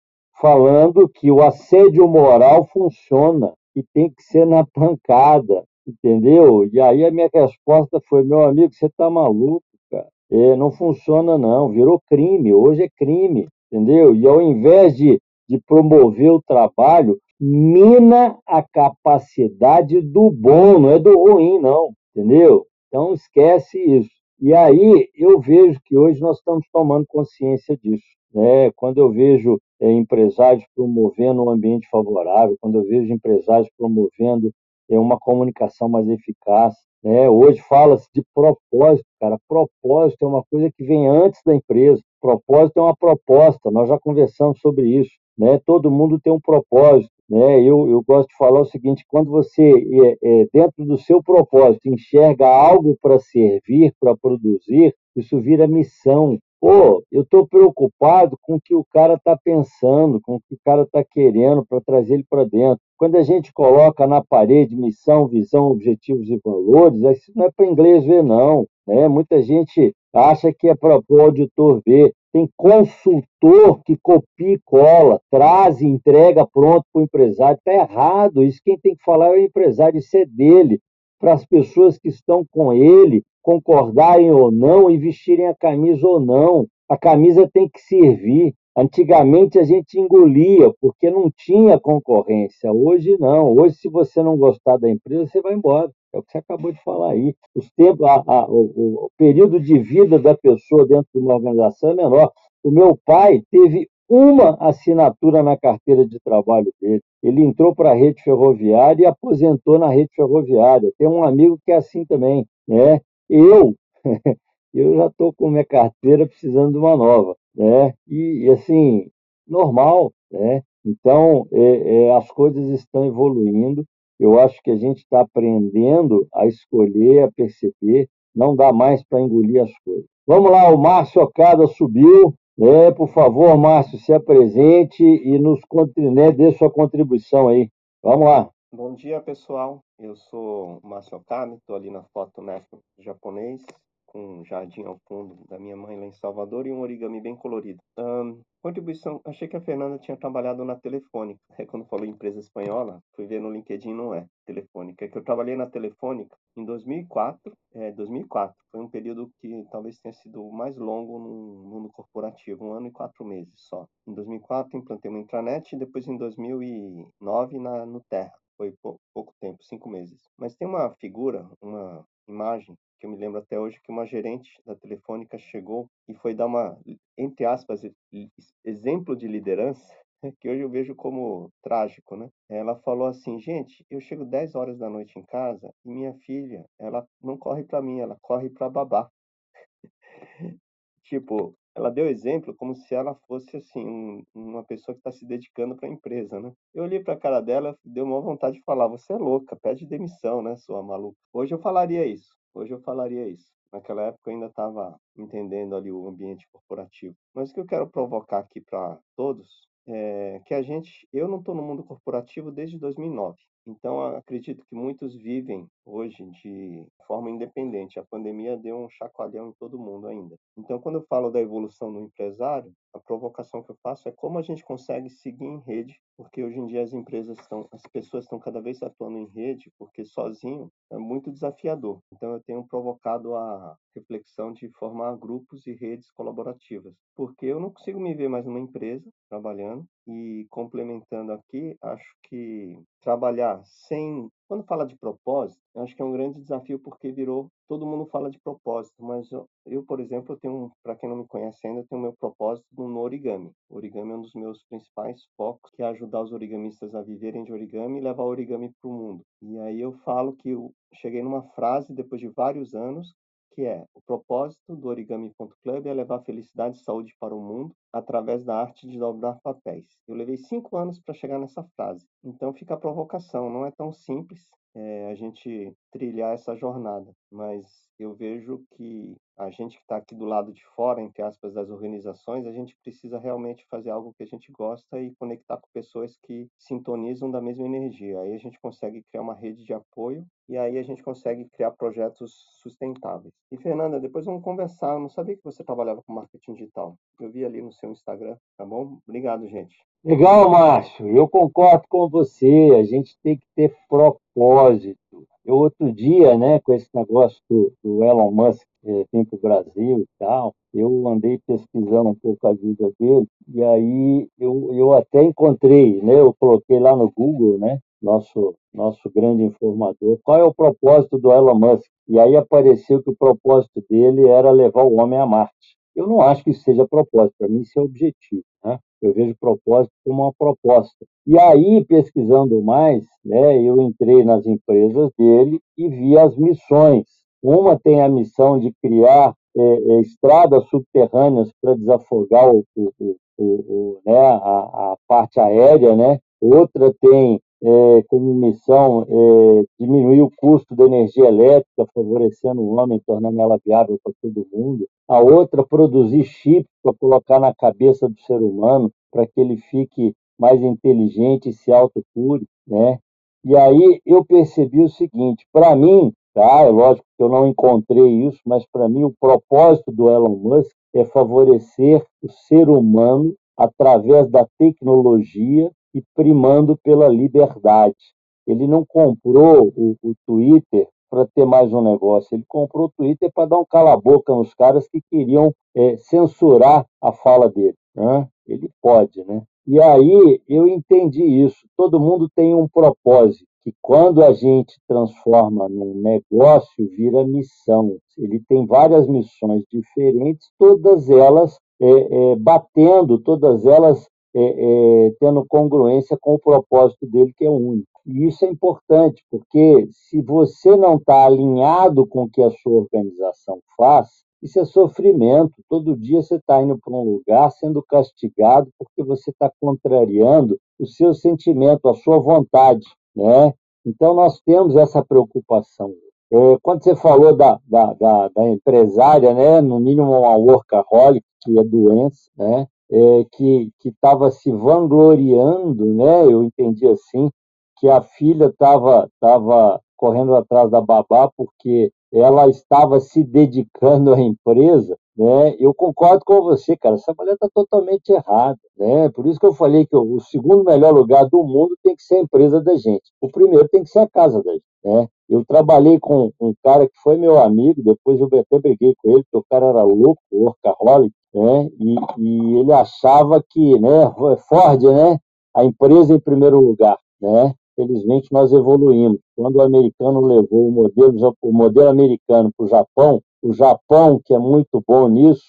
Falando que o assédio moral funciona e tem que ser na pancada entendeu? E aí a minha resposta foi, meu amigo, você está maluco, cara. É, não funciona não, virou crime, hoje é crime, entendeu? E ao invés de, de promover o trabalho, mina a capacidade do bom, não é do ruim, não, entendeu? Então esquece isso. E aí eu vejo que hoje nós estamos tomando consciência disso. Né? Quando eu vejo é, empresários promovendo um ambiente favorável, quando eu vejo empresários promovendo é uma comunicação mais eficaz, Né? Hoje fala-se de propósito, cara. Propósito é uma coisa que vem antes da empresa. Propósito é uma proposta, nós já conversamos sobre isso. Né? Todo mundo tem um propósito. Né? Eu, eu gosto de falar o seguinte: quando você, é, é, dentro do seu propósito, enxerga algo para servir, para produzir, isso vira missão. Pô, eu estou preocupado com o que o cara está pensando, com o que o cara está querendo para trazer ele para dentro. Quando a gente coloca na parede missão, visão, objetivos e valores, isso não é para inglês ver, não. Né? Muita gente acha que é para o auditor ver. Tem consultor que copia e cola, traz e entrega pronto para o empresário. Está errado. Isso quem tem que falar é o empresário, isso é dele. Para as pessoas que estão com ele concordarem ou não e vestirem a camisa ou não. A camisa tem que servir. Antigamente a gente engolia porque não tinha concorrência. Hoje não. Hoje, se você não gostar da empresa, você vai embora. É o que você acabou de falar aí. Os tempos, a, a, o, o período de vida da pessoa dentro de uma organização é menor. O meu pai teve uma assinatura na carteira de trabalho dele. Ele entrou para a rede ferroviária e aposentou na rede ferroviária. Tem um amigo que é assim também. Né? Eu, eu já estou com minha carteira precisando de uma nova né? E, e assim, normal, né? Então, é, é, as coisas estão evoluindo. Eu acho que a gente está aprendendo a escolher, a perceber. Não dá mais para engolir as coisas. Vamos lá, o Márcio Ocada subiu. Né? Por favor, Márcio, se apresente e nos né, dê sua contribuição aí. Vamos lá. Bom dia, pessoal. Eu sou Márcio Okami, estou ali na foto né, japonês com um jardim ao fundo da minha mãe lá em Salvador e um origami bem colorido. Um, contribuição, achei que a Fernanda tinha trabalhado na Telefônica. É, quando falou empresa espanhola, fui ver no LinkedIn, não é Telefônica. É que eu trabalhei na Telefônica em 2004. É, 2004 foi um período que talvez tenha sido o mais longo no mundo corporativo, um ano e quatro meses só. Em 2004 implantei uma intranet e depois em 2009 na, no Terra. Foi pouco tempo, cinco meses. Mas tem uma figura, uma imagem que eu me lembro até hoje que uma gerente da Telefônica chegou e foi dar uma, entre aspas, exemplo de liderança, que hoje eu vejo como trágico, né? Ela falou assim, gente, eu chego 10 horas da noite em casa e minha filha, ela não corre para mim, ela corre para babá. tipo, ela deu exemplo como se ela fosse assim um, uma pessoa que está se dedicando para a empresa, né? Eu olhei para a cara dela, deu uma vontade de falar: você é louca, pede demissão, né, sua maluca. Hoje eu falaria isso. Hoje eu falaria isso. Naquela época eu ainda estava entendendo ali o ambiente corporativo. Mas o que eu quero provocar aqui para todos é que a gente, eu não estou no mundo corporativo desde 2009. Então, acredito que muitos vivem hoje de forma independente. A pandemia deu um chacoalhão em todo mundo ainda. Então, quando eu falo da evolução do empresário, a provocação que eu faço é como a gente consegue seguir em rede, porque hoje em dia as empresas estão, as pessoas estão cada vez atuando em rede, porque sozinho é muito desafiador. Então, eu tenho provocado a reflexão de formar grupos e redes colaborativas, porque eu não consigo me ver mais numa empresa trabalhando e complementando aqui, acho que trabalhar sem. Quando fala de propósito, acho que é um grande desafio porque virou. Todo mundo fala de propósito, mas eu, eu por exemplo, eu tenho, para quem não me conhece ainda, eu tenho meu propósito no origami. O origami é um dos meus principais focos, que é ajudar os origamistas a viverem de origami e levar o origami para o mundo. E aí eu falo que eu cheguei numa frase depois de vários anos que é o propósito do Origami.club é levar felicidade e saúde para o mundo através da arte de dobrar papéis. Eu levei cinco anos para chegar nessa frase. Então fica a provocação, não é tão simples é, a gente trilhar essa jornada, mas eu vejo que a gente que está aqui do lado de fora, entre aspas, das organizações, a gente precisa realmente fazer algo que a gente gosta e conectar com pessoas que sintonizam da mesma energia. Aí a gente consegue criar uma rede de apoio e aí a gente consegue criar projetos sustentáveis. E Fernanda, depois vamos conversar. Eu não sabia que você trabalhava com marketing digital. Eu vi ali no seu Instagram, tá bom? Obrigado, gente. Legal, Márcio. Eu concordo com você. A gente tem que ter propósito. Eu, outro dia, né, com esse negócio do, do Elon Musk é, para o Brasil e tal, eu andei pesquisando um pouco a vida dele, e aí eu, eu até encontrei, né, eu coloquei lá no Google, né, nosso, nosso grande informador, qual é o propósito do Elon Musk? E aí apareceu que o propósito dele era levar o homem a Marte. Eu não acho que isso seja propósito, para mim isso é objetivo. Eu vejo propósito como uma proposta. E aí, pesquisando mais, né, eu entrei nas empresas dele e vi as missões. Uma tem a missão de criar é, é, estradas subterrâneas para desafogar o, o, o né, a, a, parte aérea, né? Outra tem é, como missão é, diminuir o custo da energia elétrica, favorecendo o homem, tornando ela viável para todo mundo. A outra, produzir chips para colocar na cabeça do ser humano, para que ele fique mais inteligente e se autocure, né? E aí eu percebi o seguinte, para mim, tá? É lógico que eu não encontrei isso, mas para mim o propósito do Elon Musk é favorecer o ser humano através da tecnologia e primando pela liberdade. Ele não comprou o, o Twitter para ter mais um negócio, ele comprou o Twitter para dar um cala-boca nos caras que queriam é, censurar a fala dele. Né? Ele pode, né? E aí eu entendi isso. Todo mundo tem um propósito, que quando a gente transforma num negócio, vira missão. Ele tem várias missões diferentes, todas elas é, é, batendo, todas elas é, é, tendo congruência com o propósito dele, que é único. E isso é importante, porque se você não está alinhado com o que a sua organização faz, isso é sofrimento. Todo dia você está indo para um lugar sendo castigado porque você está contrariando o seu sentimento, a sua vontade. Né? Então, nós temos essa preocupação. É, quando você falou da, da, da, da, empresária, né, no mínimo uma workaholic, que é doença, né, é, que estava se vangloriando, né, eu entendi assim, que a filha estava tava correndo atrás da babá porque ela estava se dedicando à empresa, né? Eu concordo com você, cara. Essa mulher está totalmente errada, né? Por isso que eu falei que o segundo melhor lugar do mundo tem que ser a empresa da gente. O primeiro tem que ser a casa da gente, né? Eu trabalhei com um cara que foi meu amigo, depois eu até briguei com ele, porque o cara era louco, workaholic, né? E, e ele achava que, né? Ford, né? A empresa em primeiro lugar, né? Felizmente nós evoluímos. Quando o americano levou o modelo, o modelo americano para o Japão, o Japão, que é muito bom nisso,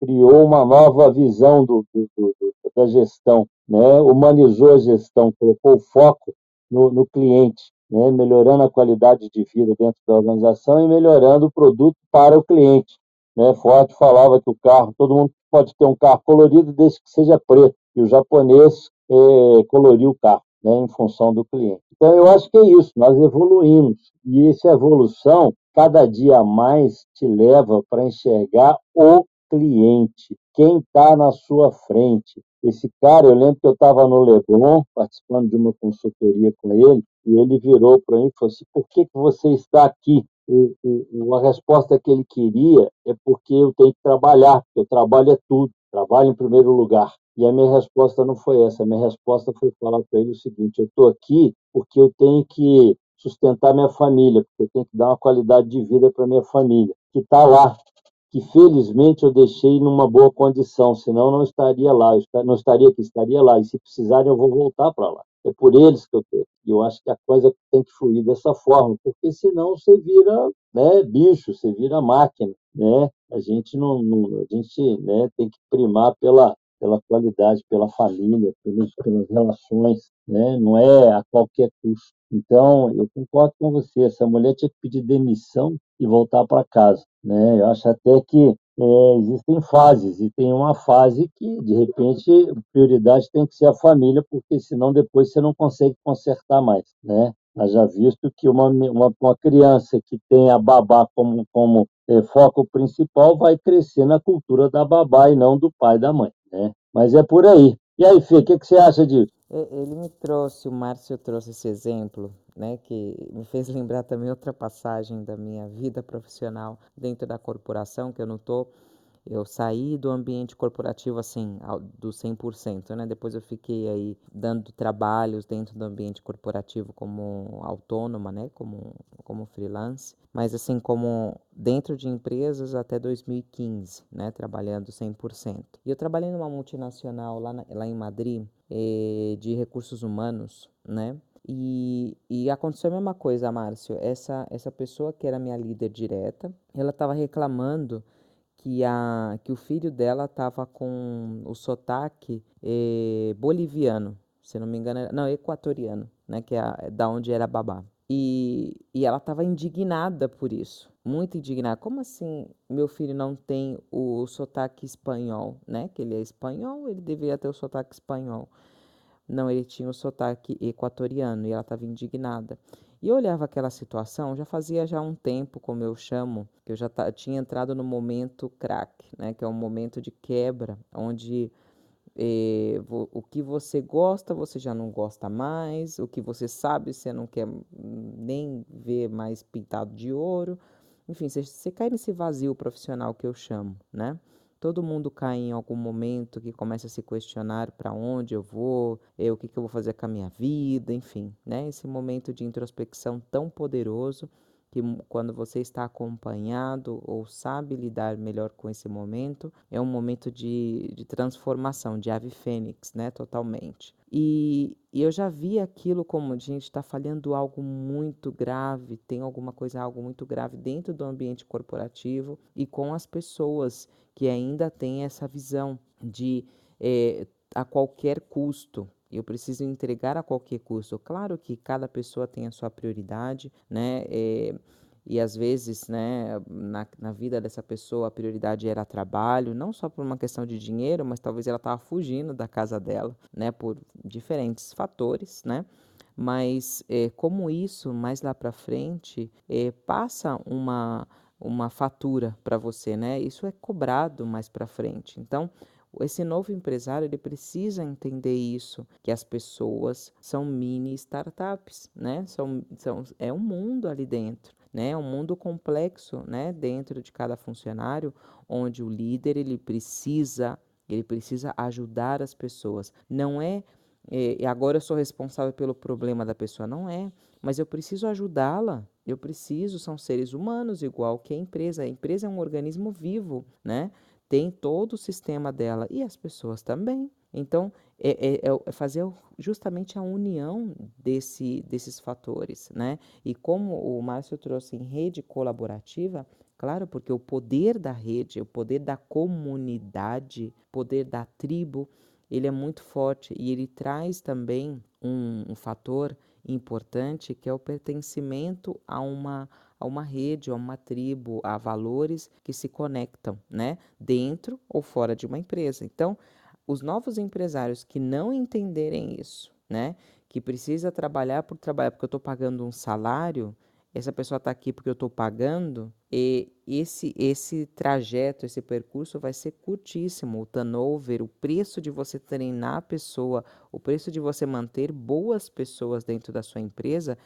criou uma nova visão do, do, do, da gestão, né? humanizou a gestão, colocou foco no, no cliente, né? melhorando a qualidade de vida dentro da organização e melhorando o produto para o cliente. Né? Ford falava que o carro, todo mundo pode ter um carro colorido desde que seja preto, e o japonês é, coloriu o carro né, em função do cliente. Então, eu acho que é isso, nós evoluímos, e essa evolução, cada dia mais, te leva para enxergar o cliente, quem está na sua frente. Esse cara, eu lembro que eu estava no Leblon, participando de uma consultoria com ele, e ele virou para mim e falou assim: por que, que você está aqui? O, o, a resposta que ele queria é porque eu tenho que trabalhar, porque o trabalho é tudo, trabalho em primeiro lugar. E a minha resposta não foi essa. A minha resposta foi falar para ele o seguinte: eu estou aqui porque eu tenho que sustentar minha família, porque eu tenho que dar uma qualidade de vida para minha família, que está lá, que felizmente eu deixei numa boa condição, senão não estaria lá, não estaria aqui, estaria lá. E se precisarem, eu vou voltar para lá. É por eles que eu estou. E eu acho que a coisa tem que fluir dessa forma, porque senão você vira né, bicho, você vira máquina, né? A gente não, não a gente né, tem que primar pela pela qualidade, pela família, pelos, pelas relações, né? não é a qualquer custo. Então, eu concordo com você, essa mulher tinha que pedir demissão e voltar para casa. Né? Eu acho até que é, existem fases, e tem uma fase que, de repente, prioridade tem que ser a família, porque senão depois você não consegue consertar mais. Né? já visto que uma, uma, uma criança que tem a babá como, como é, foco principal vai crescer na cultura da babá e não do pai e da mãe. Né? Mas é por aí. E aí, Fê, o que, que você acha disso? Ele me trouxe, o Márcio trouxe esse exemplo, né, que me fez lembrar também outra passagem da minha vida profissional dentro da corporação, que eu não estou eu saí do ambiente corporativo assim, do 100%, né? Depois eu fiquei aí dando trabalhos dentro do ambiente corporativo como autônoma, né? Como, como freelance. Mas assim, como dentro de empresas até 2015, né? Trabalhando 100%. E eu trabalhei numa multinacional lá, na, lá em Madrid, eh, de recursos humanos, né? E, e aconteceu a mesma coisa, Márcio. Essa, essa pessoa que era minha líder direta, ela estava reclamando que, a, que o filho dela estava com o sotaque eh, boliviano, se não me engano, era, não, equatoriano, né, que é, é da onde era babá. E, e ela estava indignada por isso, muito indignada. Como assim meu filho não tem o, o sotaque espanhol, né? Que ele é espanhol, ele deveria ter o sotaque espanhol. Não, ele tinha o sotaque equatoriano e ela estava indignada. E eu olhava aquela situação, já fazia já um tempo, como eu chamo, que eu já tinha entrado no momento crack, né? Que é um momento de quebra, onde eh, o que você gosta, você já não gosta mais, o que você sabe, você não quer nem ver mais pintado de ouro. Enfim, você, você cai nesse vazio profissional que eu chamo, né? Todo mundo cai em algum momento que começa a se questionar para onde eu vou, eu, o que, que eu vou fazer com a minha vida, enfim, né? Esse momento de introspecção tão poderoso que quando você está acompanhado ou sabe lidar melhor com esse momento, é um momento de, de transformação, de ave fênix, né? Totalmente. E, e eu já vi aquilo como gente está falhando algo muito grave, tem alguma coisa, algo muito grave dentro do ambiente corporativo e com as pessoas que ainda têm essa visão de é, a qualquer custo, eu preciso entregar a qualquer custo. Claro que cada pessoa tem a sua prioridade, né? É, e às vezes, né, na, na vida dessa pessoa a prioridade era trabalho, não só por uma questão de dinheiro, mas talvez ela estava fugindo da casa dela, né, por diferentes fatores, né? Mas é, como isso, mais lá para frente, é, passa uma, uma fatura para você, né? Isso é cobrado mais para frente. Então, esse novo empresário ele precisa entender isso, que as pessoas são mini startups, né? São, são, é um mundo ali dentro, né? É um mundo complexo, né? Dentro de cada funcionário, onde o líder ele precisa ele precisa ajudar as pessoas. Não é é, agora eu sou responsável pelo problema da pessoa. Não é, mas eu preciso ajudá-la. Eu preciso, são seres humanos, igual que a empresa. A empresa é um organismo vivo, né? Tem todo o sistema dela e as pessoas também. Então, é, é, é, fazer justamente a união desse, desses fatores, né? E como o Márcio trouxe em rede colaborativa, claro, porque o poder da rede, o poder da comunidade, o poder da tribo, ele é muito forte e ele traz também um, um fator importante que é o pertencimento a uma a uma rede, a uma tribo, a valores que se conectam, né, dentro ou fora de uma empresa. Então, os novos empresários que não entenderem isso, né, que precisa trabalhar por trabalhar porque eu estou pagando um salário, essa pessoa está aqui porque eu estou pagando, e esse, esse trajeto, esse percurso vai ser curtíssimo. O turnover, o preço de você treinar a pessoa, o preço de você manter boas pessoas dentro da sua empresa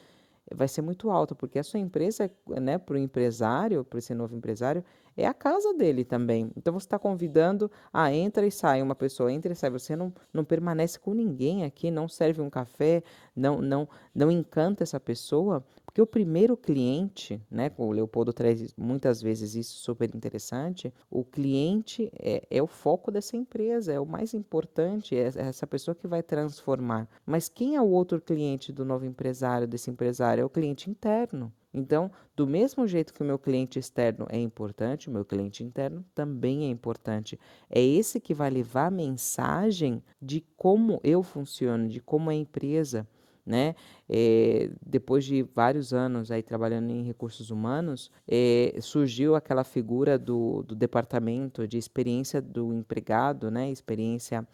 vai ser muito alto, porque a sua empresa, né, para o empresário, para esse novo empresário, é a casa dele também. Então você está convidando, ah, entra e sai, uma pessoa entra e sai, você não, não permanece com ninguém aqui, não serve um café, não, não, não encanta essa pessoa, porque o primeiro cliente, né, o Leopoldo traz muitas vezes isso super interessante, o cliente é, é o foco dessa empresa, é o mais importante, é essa pessoa que vai transformar. Mas quem é o outro cliente do novo empresário, desse empresário? É o cliente interno. Então, do mesmo jeito que o meu cliente externo é importante, o meu cliente interno também é importante. É esse que vai levar a mensagem de como eu funciono, de como é a empresa. Né? É, depois de vários anos aí trabalhando em recursos humanos, é, surgiu aquela figura do, do departamento de experiência do empregado, né? experiência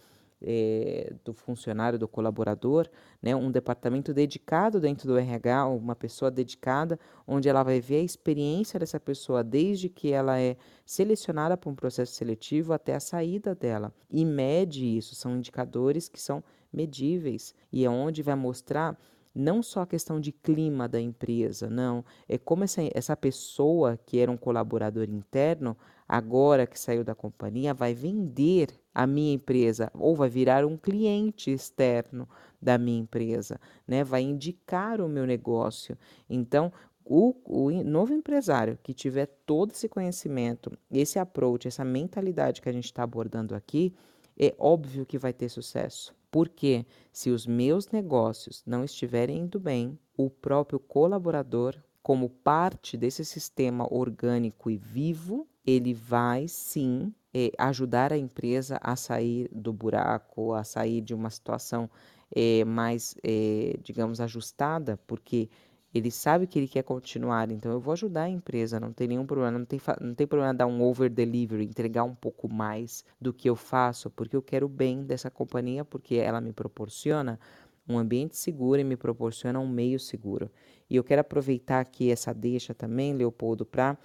é, do funcionário, do colaborador, né, um departamento dedicado dentro do RH, uma pessoa dedicada, onde ela vai ver a experiência dessa pessoa desde que ela é selecionada para um processo seletivo até a saída dela. E mede isso, são indicadores que são medíveis e é onde vai mostrar não só a questão de clima da empresa, não, é como essa, essa pessoa que era um colaborador interno, agora que saiu da companhia, vai vender a minha empresa ou vai virar um cliente externo da minha empresa, né? Vai indicar o meu negócio. Então, o, o, novo empresário que tiver todo esse conhecimento, esse approach, essa mentalidade que a gente está abordando aqui, é óbvio que vai ter sucesso. Porque se os meus negócios não estiverem indo bem, o próprio colaborador, como parte desse sistema orgânico e vivo, ele vai sim é, ajudar a empresa a sair do buraco, a sair de uma situação é, mais, é, digamos, ajustada, porque ele sabe que ele quer continuar, então eu vou ajudar a empresa, não tem nenhum problema, não tem, não tem problema dar um over delivery, entregar um pouco mais do que eu faço, porque eu quero o bem dessa companhia, porque ela me proporciona um ambiente seguro e me proporciona um meio seguro. E eu quero aproveitar aqui essa deixa também, Leopoldo, para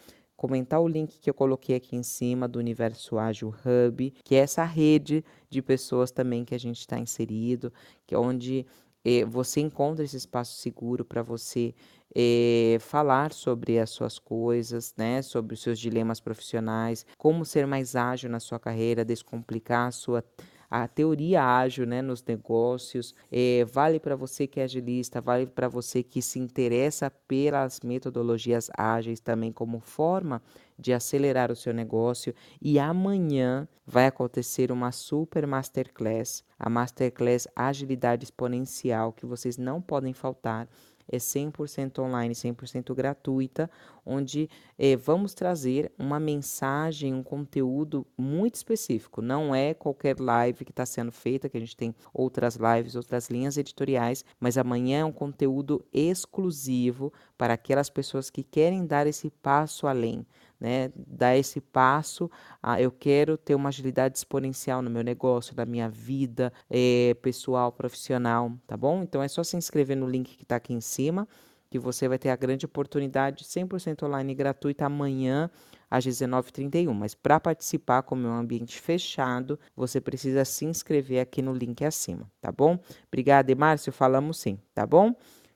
comentar o link que eu coloquei aqui em cima do Universo Ágil Hub, que é essa rede de pessoas também que a gente está inserido, que é onde eh, você encontra esse espaço seguro para você eh, falar sobre as suas coisas, né, sobre os seus dilemas profissionais, como ser mais ágil na sua carreira, descomplicar a sua a teoria ágil né, nos negócios, é, vale para você que é agilista, vale para você que se interessa pelas metodologias ágeis também como forma de acelerar o seu negócio. E amanhã vai acontecer uma super masterclass, a masterclass Agilidade Exponencial, que vocês não podem faltar é 100% online, 100% gratuita, onde é, vamos trazer uma mensagem, um conteúdo muito específico. Não é qualquer live que está sendo feita, que a gente tem outras lives, outras linhas editoriais, mas amanhã é um conteúdo exclusivo para aquelas pessoas que querem dar esse passo além né, dar esse passo. Ah, eu quero ter uma agilidade exponencial no meu negócio, na minha vida é, pessoal, profissional, tá bom? Então é só se inscrever no link que está aqui em cima, que você vai ter a grande oportunidade 100% online gratuita amanhã às 19h31. Mas para participar, como é um ambiente fechado, você precisa se inscrever aqui no link acima, tá bom? Obrigada, Márcio. Falamos sim, tá bom?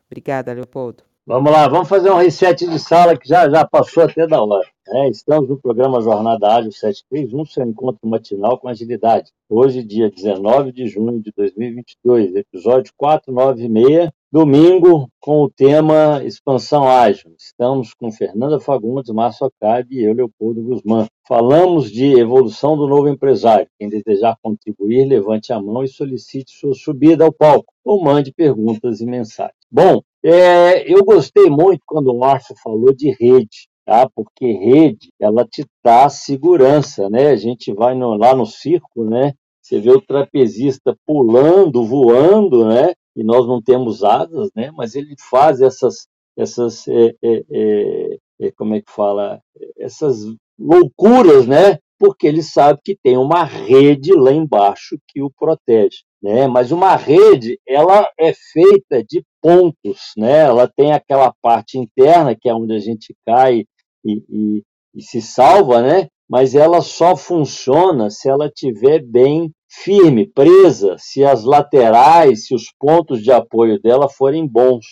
Obrigada, Leopoldo. Vamos lá, vamos fazer um reset de sala que já, já passou até da hora. É, estamos no programa Jornada Ágil 731, seu encontro matinal com agilidade. Hoje, dia 19 de junho de 2022, episódio 496, domingo, com o tema Expansão Ágil. Estamos com Fernanda Fagundes, Márcio Acabe e eu, Leopoldo Guzmán. Falamos de evolução do novo empresário. Quem desejar contribuir, levante a mão e solicite sua subida ao palco, ou mande perguntas e mensagens. Bom, é, eu gostei muito quando o Márcio falou de rede, tá? Porque rede, ela te dá segurança, né? A gente vai no, lá no circo, né? Você vê o trapezista pulando, voando, né? E nós não temos asas, né? Mas ele faz essas, essas, é, é, é, é como é que fala? Essas loucuras, né? Porque ele sabe que tem uma rede lá embaixo que o protege né? Mas uma rede, ela é feita de pontos, né? Ela tem aquela parte interna que é onde a gente cai e, e, e se salva, né? Mas ela só funciona se ela tiver bem firme, presa, se as laterais, se os pontos de apoio dela forem bons,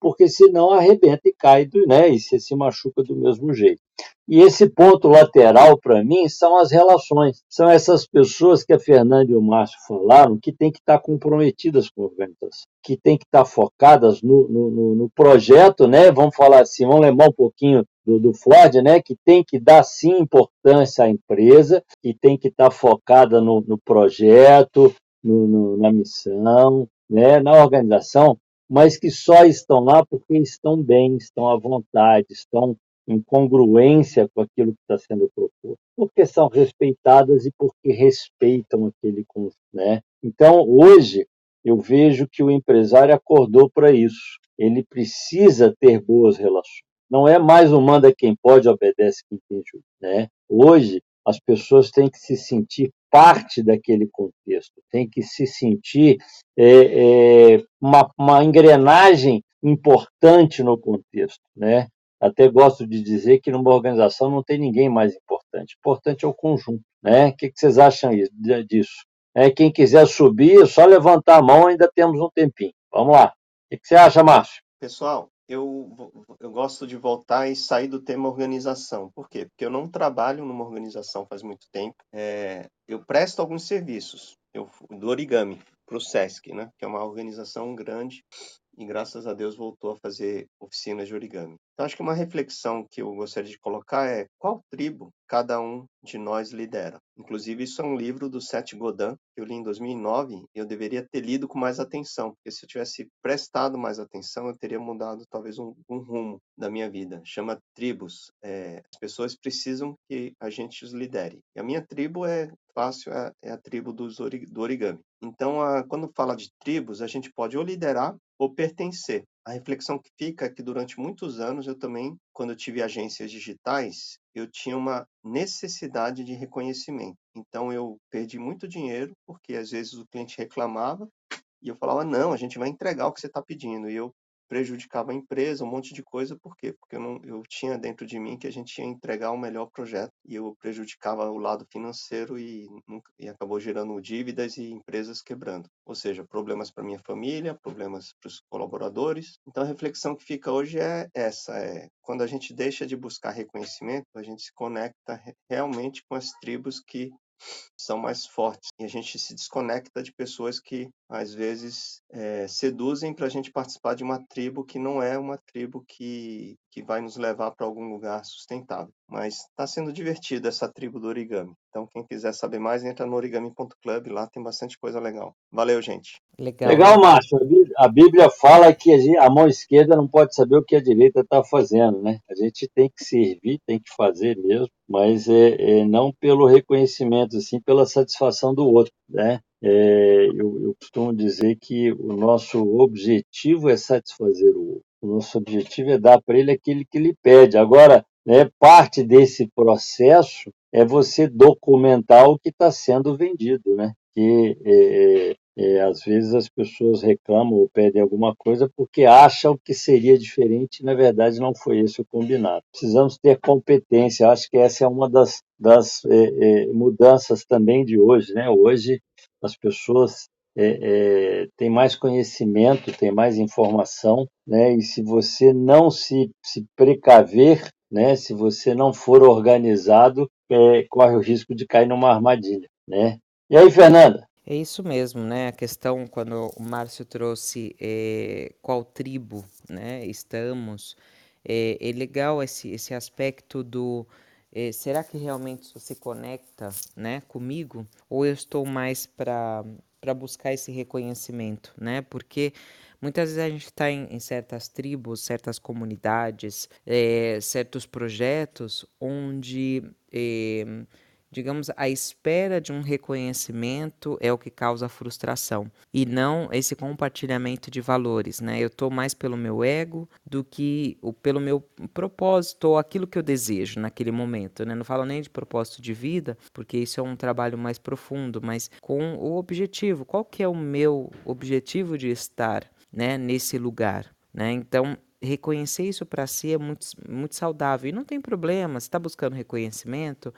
porque senão arrebenta e cai, né? E você se machuca do mesmo jeito. E esse ponto lateral, para mim, são as relações. São essas pessoas que a Fernanda e o Márcio falaram que têm que estar comprometidas com a organização, que têm que estar focadas no, no, no projeto, né? Vamos falar assim, vamos lembrar um pouquinho do, do Ford, né? Que tem que dar sim importância à empresa, que tem que estar focada no, no projeto, no, na missão, né? na organização, mas que só estão lá porque estão bem, estão à vontade, estão em congruência com aquilo que está sendo proposto, porque são respeitadas e porque respeitam aquele né? Então, hoje, eu vejo que o empresário acordou para isso. Ele precisa ter boas relações. Não é mais o manda quem pode, obedece quem tem juízo, né? Hoje, as pessoas têm que se sentir parte daquele contexto, têm que se sentir é, é, uma, uma engrenagem importante no contexto, né? Até gosto de dizer que numa organização não tem ninguém mais importante. Importante é o conjunto. Né? O que vocês acham disso? É, quem quiser subir, é só levantar a mão, ainda temos um tempinho. Vamos lá. O que você acha, Márcio? Pessoal, eu, eu gosto de voltar e sair do tema organização. Por quê? Porque eu não trabalho numa organização faz muito tempo. É, eu presto alguns serviços eu, do origami para o SESC, né? que é uma organização grande e graças a Deus voltou a fazer oficinas de origami. Então acho que uma reflexão que eu gostaria de colocar é qual tribo cada um de nós lidera. Inclusive isso é um livro do Seth Godin que eu li em 2009 e eu deveria ter lido com mais atenção, porque se eu tivesse prestado mais atenção eu teria mudado talvez um, um rumo da minha vida. Chama tribos. É, as pessoas precisam que a gente os lidere. E a minha tribo é fácil, é, é a tribo dos, do origami. Então, a, quando fala de tribos, a gente pode ou liderar ou pertencer. A reflexão que fica é que durante muitos anos eu também, quando eu tive agências digitais, eu tinha uma necessidade de reconhecimento. Então eu perdi muito dinheiro porque às vezes o cliente reclamava e eu falava não, a gente vai entregar o que você está pedindo. E eu prejudicava a empresa, um monte de coisa, por quê? Porque eu, não, eu tinha dentro de mim que a gente ia entregar o melhor projeto e eu prejudicava o lado financeiro e, e acabou gerando dívidas e empresas quebrando. Ou seja, problemas para minha família, problemas para os colaboradores. Então a reflexão que fica hoje é essa, é quando a gente deixa de buscar reconhecimento, a gente se conecta realmente com as tribos que são mais fortes e a gente se desconecta de pessoas que às vezes é, seduzem para a gente participar de uma tribo que não é uma tribo que, que vai nos levar para algum lugar sustentável. Mas está sendo divertido essa tribo do origami. Então, quem quiser saber mais, entra no origami.club, lá tem bastante coisa legal. Valeu, gente. Legal, legal Márcio. A Bíblia fala que a mão esquerda não pode saber o que a direita está fazendo, né? A gente tem que servir, tem que fazer mesmo, mas é, é não pelo reconhecimento, assim, pela satisfação do outro, né? É, eu, eu, costumo dizer que o nosso objetivo é satisfazer o outro. O nosso objetivo é dar para ele aquilo que ele pede. Agora, né, parte desse processo é você documentar o que está sendo vendido, né? Que é, é, é, às vezes as pessoas reclamam ou pedem alguma coisa porque acham que seria diferente e na verdade não foi esse o combinado. Precisamos ter competência. Acho que essa é uma das, das é, é, mudanças também de hoje, né? Hoje as pessoas é, é, têm mais conhecimento, têm mais informação, né? E se você não se, se precaver, né? Se você não for organizado, é, corre o risco de cair numa armadilha, né? E aí, Fernanda? É isso mesmo, né? A questão quando o Márcio trouxe é, qual tribo, né? Estamos é, é legal esse, esse aspecto do é, será que realmente isso se conecta, né, comigo? Ou eu estou mais para para buscar esse reconhecimento, né? Porque Muitas vezes a gente está em, em, certas tribos, certas comunidades, é, certos projetos onde é, digamos, a espera de um reconhecimento é o que causa frustração e não esse compartilhamento de valores, né? Eu estou mais pelo meu ego do que pelo meu propósito ou aquilo que eu desejo naquele momento, né? Não falo nem de propósito de vida, porque isso é um trabalho mais profundo, mas com o objetivo. Qual que é o meu objetivo de estar, né, nesse lugar, né? Então, reconhecer isso para si é muito, muito saudável e não tem problema. Se está buscando reconhecimento,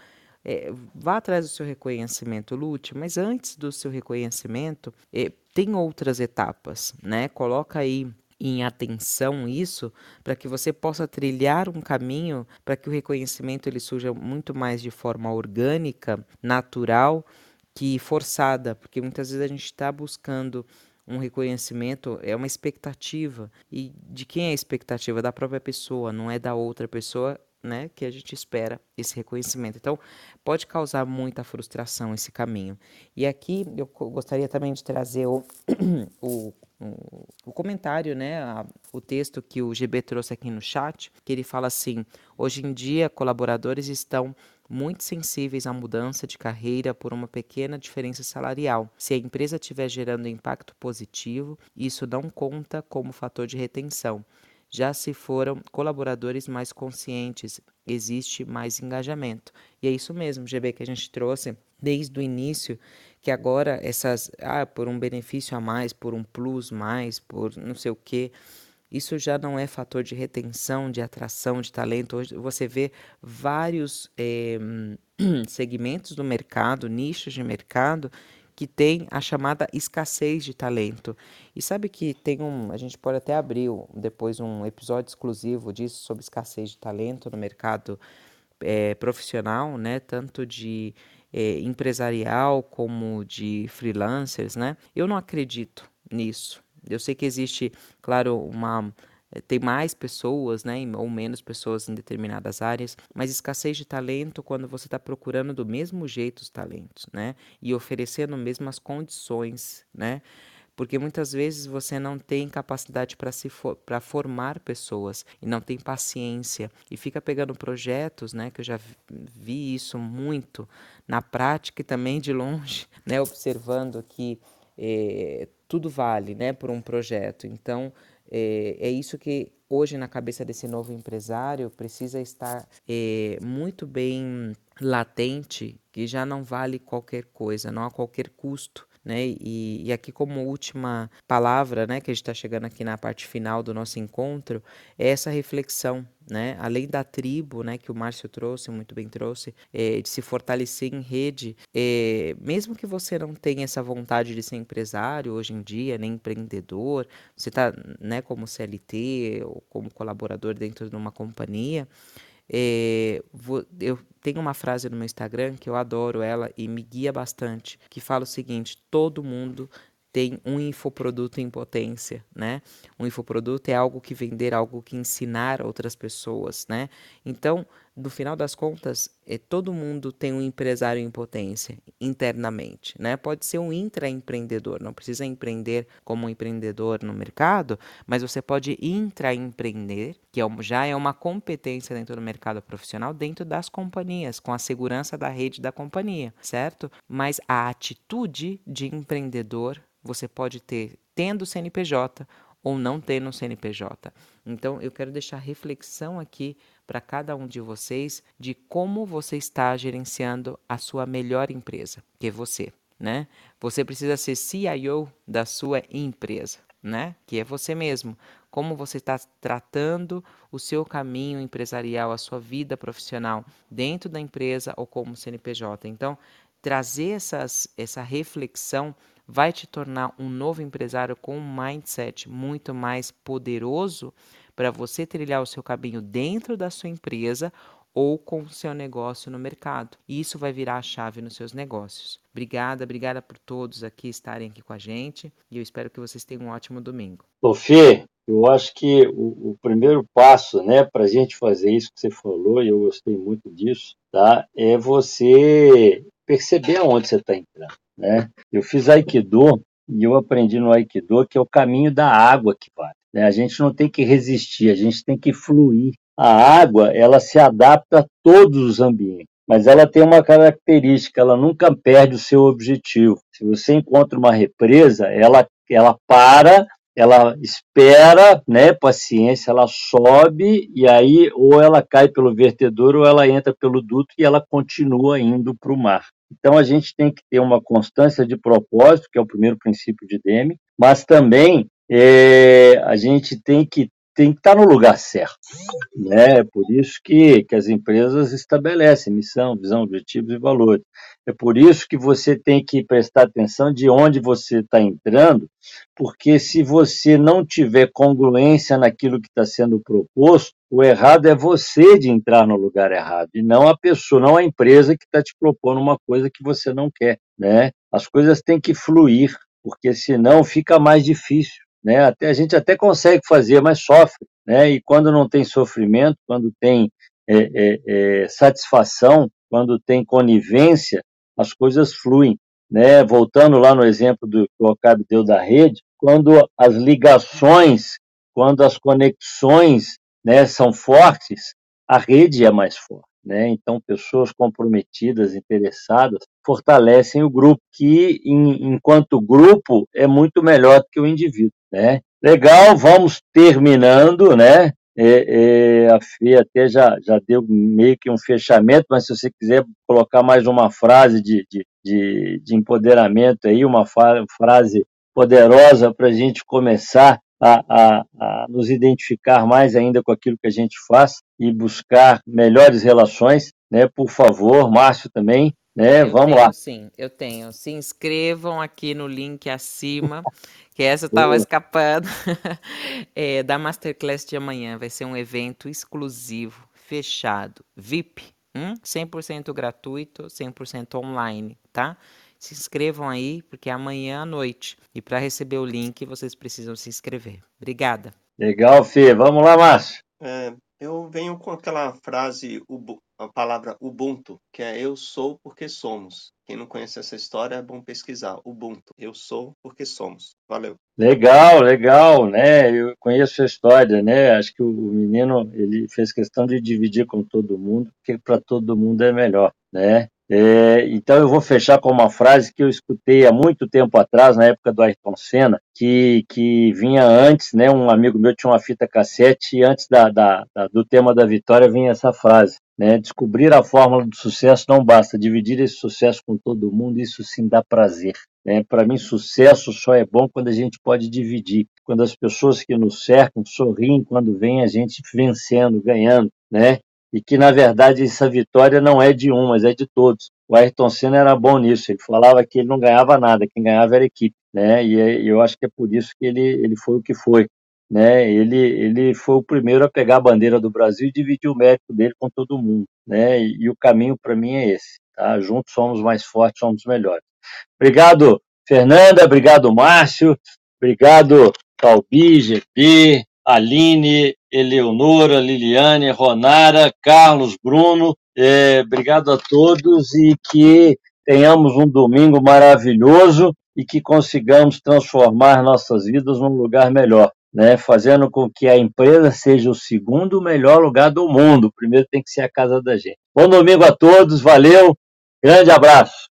é, vá atrás do seu reconhecimento, lute, mas antes do seu reconhecimento, é, tem outras etapas, né? Coloca aí em atenção isso para que você possa trilhar um caminho para que o reconhecimento ele surja muito mais de forma orgânica, natural, que forçada, porque muitas vezes a gente está buscando um reconhecimento é uma expectativa. E de quem é a expectativa? Da própria pessoa, não é da outra pessoa né, que a gente espera esse reconhecimento. Então, pode causar muita frustração esse caminho. E aqui eu gostaria também de trazer o, o, o, comentário, né, a, o texto que o GB trouxe aqui no chat, que ele fala assim: hoje em dia, colaboradores estão muito sensíveis à mudança de carreira por uma pequena diferença salarial. Se a empresa estiver gerando impacto positivo, isso não conta como fator de retenção. Já se foram colaboradores mais conscientes, existe mais engajamento. E é isso mesmo, GB, que a gente trouxe desde o início, que agora essas, ah, por um benefício a mais, por um plus mais, por não sei o quê, isso já não é fator de retenção, de atração de talento. Hoje você vê vários é, segmentos do mercado, nichos de mercado, que tem a chamada escassez de talento. E sabe que tem um, a gente pode até abrir depois um episódio exclusivo disso sobre escassez de talento no mercado é, profissional, né? Tanto de é, empresarial como de freelancers, né? Eu não acredito nisso, Eu sei que existe, claro, uma tem mais pessoas, né, ou menos pessoas em determinadas áreas, mas escassez de talento quando você está procurando do mesmo jeito os talentos, né, e oferecendo mesmas condições, né, porque muitas vezes você não tem capacidade para se for, para formar pessoas e não tem paciência e fica pegando projetos, né, que eu já vi isso muito na prática e também de longe, né, observando que eh, tudo vale, né, por um projeto. Então é, é isso que hoje na cabeça desse novo empresário precisa estar é, muito bem latente que já não vale qualquer coisa, não a qualquer custo né? E, e aqui como última palavra, né, que a gente está chegando aqui na parte final do nosso encontro, é essa reflexão, né? Além da tribo, né, que o Márcio trouxe, muito bem trouxe, é, de se fortalecer em rede, é, mesmo que você não tenha essa vontade de ser empresário hoje em dia, nem empreendedor, você está, né, como CLT ou como colaborador dentro de uma companhia, é, vou, eu tenho uma frase no meu Instagram que eu adoro ela e me guia bastante, que fala o seguinte: todo mundo tem um infoproduto em potência, né? Um infoproduto é algo que vender, algo que ensinar outras pessoas, né? Então, no final das contas, é, todo mundo tem um empresário em potência internamente, né? Pode ser um intraempreendedor, não precisa empreender como um empreendedor no mercado, mas você pode intraempreender, que é, já é uma competência dentro do mercado profissional, dentro das companhias, com a segurança da rede da companhia, certo? Mas a atitude de empreendedor você pode ter tendo CNPJ ou não tendo CNPJ. Então, eu quero deixar reflexão aqui para cada um de vocês de como você está gerenciando a sua melhor empresa, que é você, né? Você precisa ser CIO da sua empresa, né? Que é você mesmo. Como você está tratando o seu caminho empresarial, a sua vida profissional dentro da empresa ou como CNPJ. Então, trazer essas, essa reflexão vai te tornar um novo empresário com um mindset muito mais poderoso para você trilhar o seu caminho dentro da sua empresa ou com o seu negócio no mercado. E isso vai virar a chave nos seus negócios. Obrigada, obrigada por todos aqui estarem aqui com a gente e eu espero que vocês tenham um ótimo domingo. Sofia, eu acho que o, o primeiro passo, né, para a gente fazer isso que você falou, e eu gostei muito disso, tá, é você perceber aonde você está entrando. Né? Eu fiz Aikido e eu aprendi no Aikido que é o caminho da água que vai. Né? A gente não tem que resistir, a gente tem que fluir. A água, ela se adapta a todos os ambientes, mas ela tem uma característica, ela nunca perde o seu objetivo. Se você encontra uma represa, ela, ela para, ela espera, né, paciência, ela sobe e aí ou ela cai pelo vertedor ou ela entra pelo duto e ela continua indo para o mar. Então, a gente tem que ter uma constância de propósito, que é o primeiro princípio de Deme, mas também é, a gente tem que tem que estar no lugar certo. Né? Por isso que, que as empresas estabelecem missão, visão, objetivos e valores. É por isso que você tem que prestar atenção de onde você está entrando, porque se você não tiver congruência naquilo que está sendo proposto, o errado é você de entrar no lugar errado, e não a pessoa, não a empresa que está te propondo uma coisa que você não quer. Né? As coisas têm que fluir, porque senão fica mais difícil. Né? Até, a gente até consegue fazer, mas sofre. Né? E quando não tem sofrimento, quando tem é, é, é, satisfação, quando tem conivência, as coisas fluem. Né? Voltando lá no exemplo do que o Ocábio deu da rede, quando as ligações, quando as conexões né, são fortes, a rede é mais forte. Né? Então, pessoas comprometidas, interessadas, fortalecem o grupo, que, em, enquanto grupo, é muito melhor do que o indivíduo. Né? Legal, vamos terminando, né? É, é, a Fê até já, já deu meio que um fechamento, mas se você quiser colocar mais uma frase de, de, de, de empoderamento aí, uma frase poderosa para a gente começar a, a, a, nos identificar mais ainda com aquilo que a gente faz e buscar melhores relações, né? Por favor, Márcio também, né? Eu Vamos tenho, lá. Sim, eu tenho. Se inscrevam aqui no link acima, que essa estava escapando, é, da Masterclass de amanhã. Vai ser um evento exclusivo, fechado, VIP, hum? 100% gratuito, 100% online, tá? se inscrevam aí, porque é amanhã à noite. E para receber o link, vocês precisam se inscrever. Obrigada. Legal, Fê. Vamos lá, Márcio. É, eu venho com aquela frase, a palavra Ubuntu, que é eu sou porque somos. Quem não conhece essa história é bom pesquisar. Ubuntu, eu sou porque somos. Valeu. Legal, legal, né? Eu conheço a história, né? Acho que o menino ele fez questão de dividir com todo mundo, porque para todo mundo é melhor, né? É, então eu vou fechar com uma frase que eu escutei há muito tempo atrás, na época do Ayrton Senna, que, que vinha antes, né? Um amigo meu tinha uma fita cassete e antes da, da, da, do tema da vitória vinha essa frase. Né? Descobrir a fórmula do sucesso não basta, dividir esse sucesso com todo mundo, isso sim dá prazer. Né? Para mim, sucesso só é bom quando a gente pode dividir, quando as pessoas que nos cercam sorriem quando vem a gente vencendo, ganhando, né? E que, na verdade, essa vitória não é de um, mas é de todos. O Ayrton Senna era bom nisso, ele falava que ele não ganhava nada, quem ganhava era a equipe, né? E eu acho que é por isso que ele, ele foi o que foi, né? Ele, ele foi o primeiro a pegar a bandeira do Brasil e dividir o mérito dele com todo mundo, né? E, e o caminho para mim é esse, tá? Juntos somos mais fortes, somos melhores. Obrigado, Fernanda, obrigado, Márcio, obrigado, Calbi, GP, Aline, Eleonora, Liliane, Ronara, Carlos, Bruno. É, obrigado a todos e que tenhamos um domingo maravilhoso e que consigamos transformar nossas vidas num lugar melhor, né? Fazendo com que a empresa seja o segundo melhor lugar do mundo. Primeiro tem que ser a casa da gente. Bom domingo a todos, valeu, grande abraço.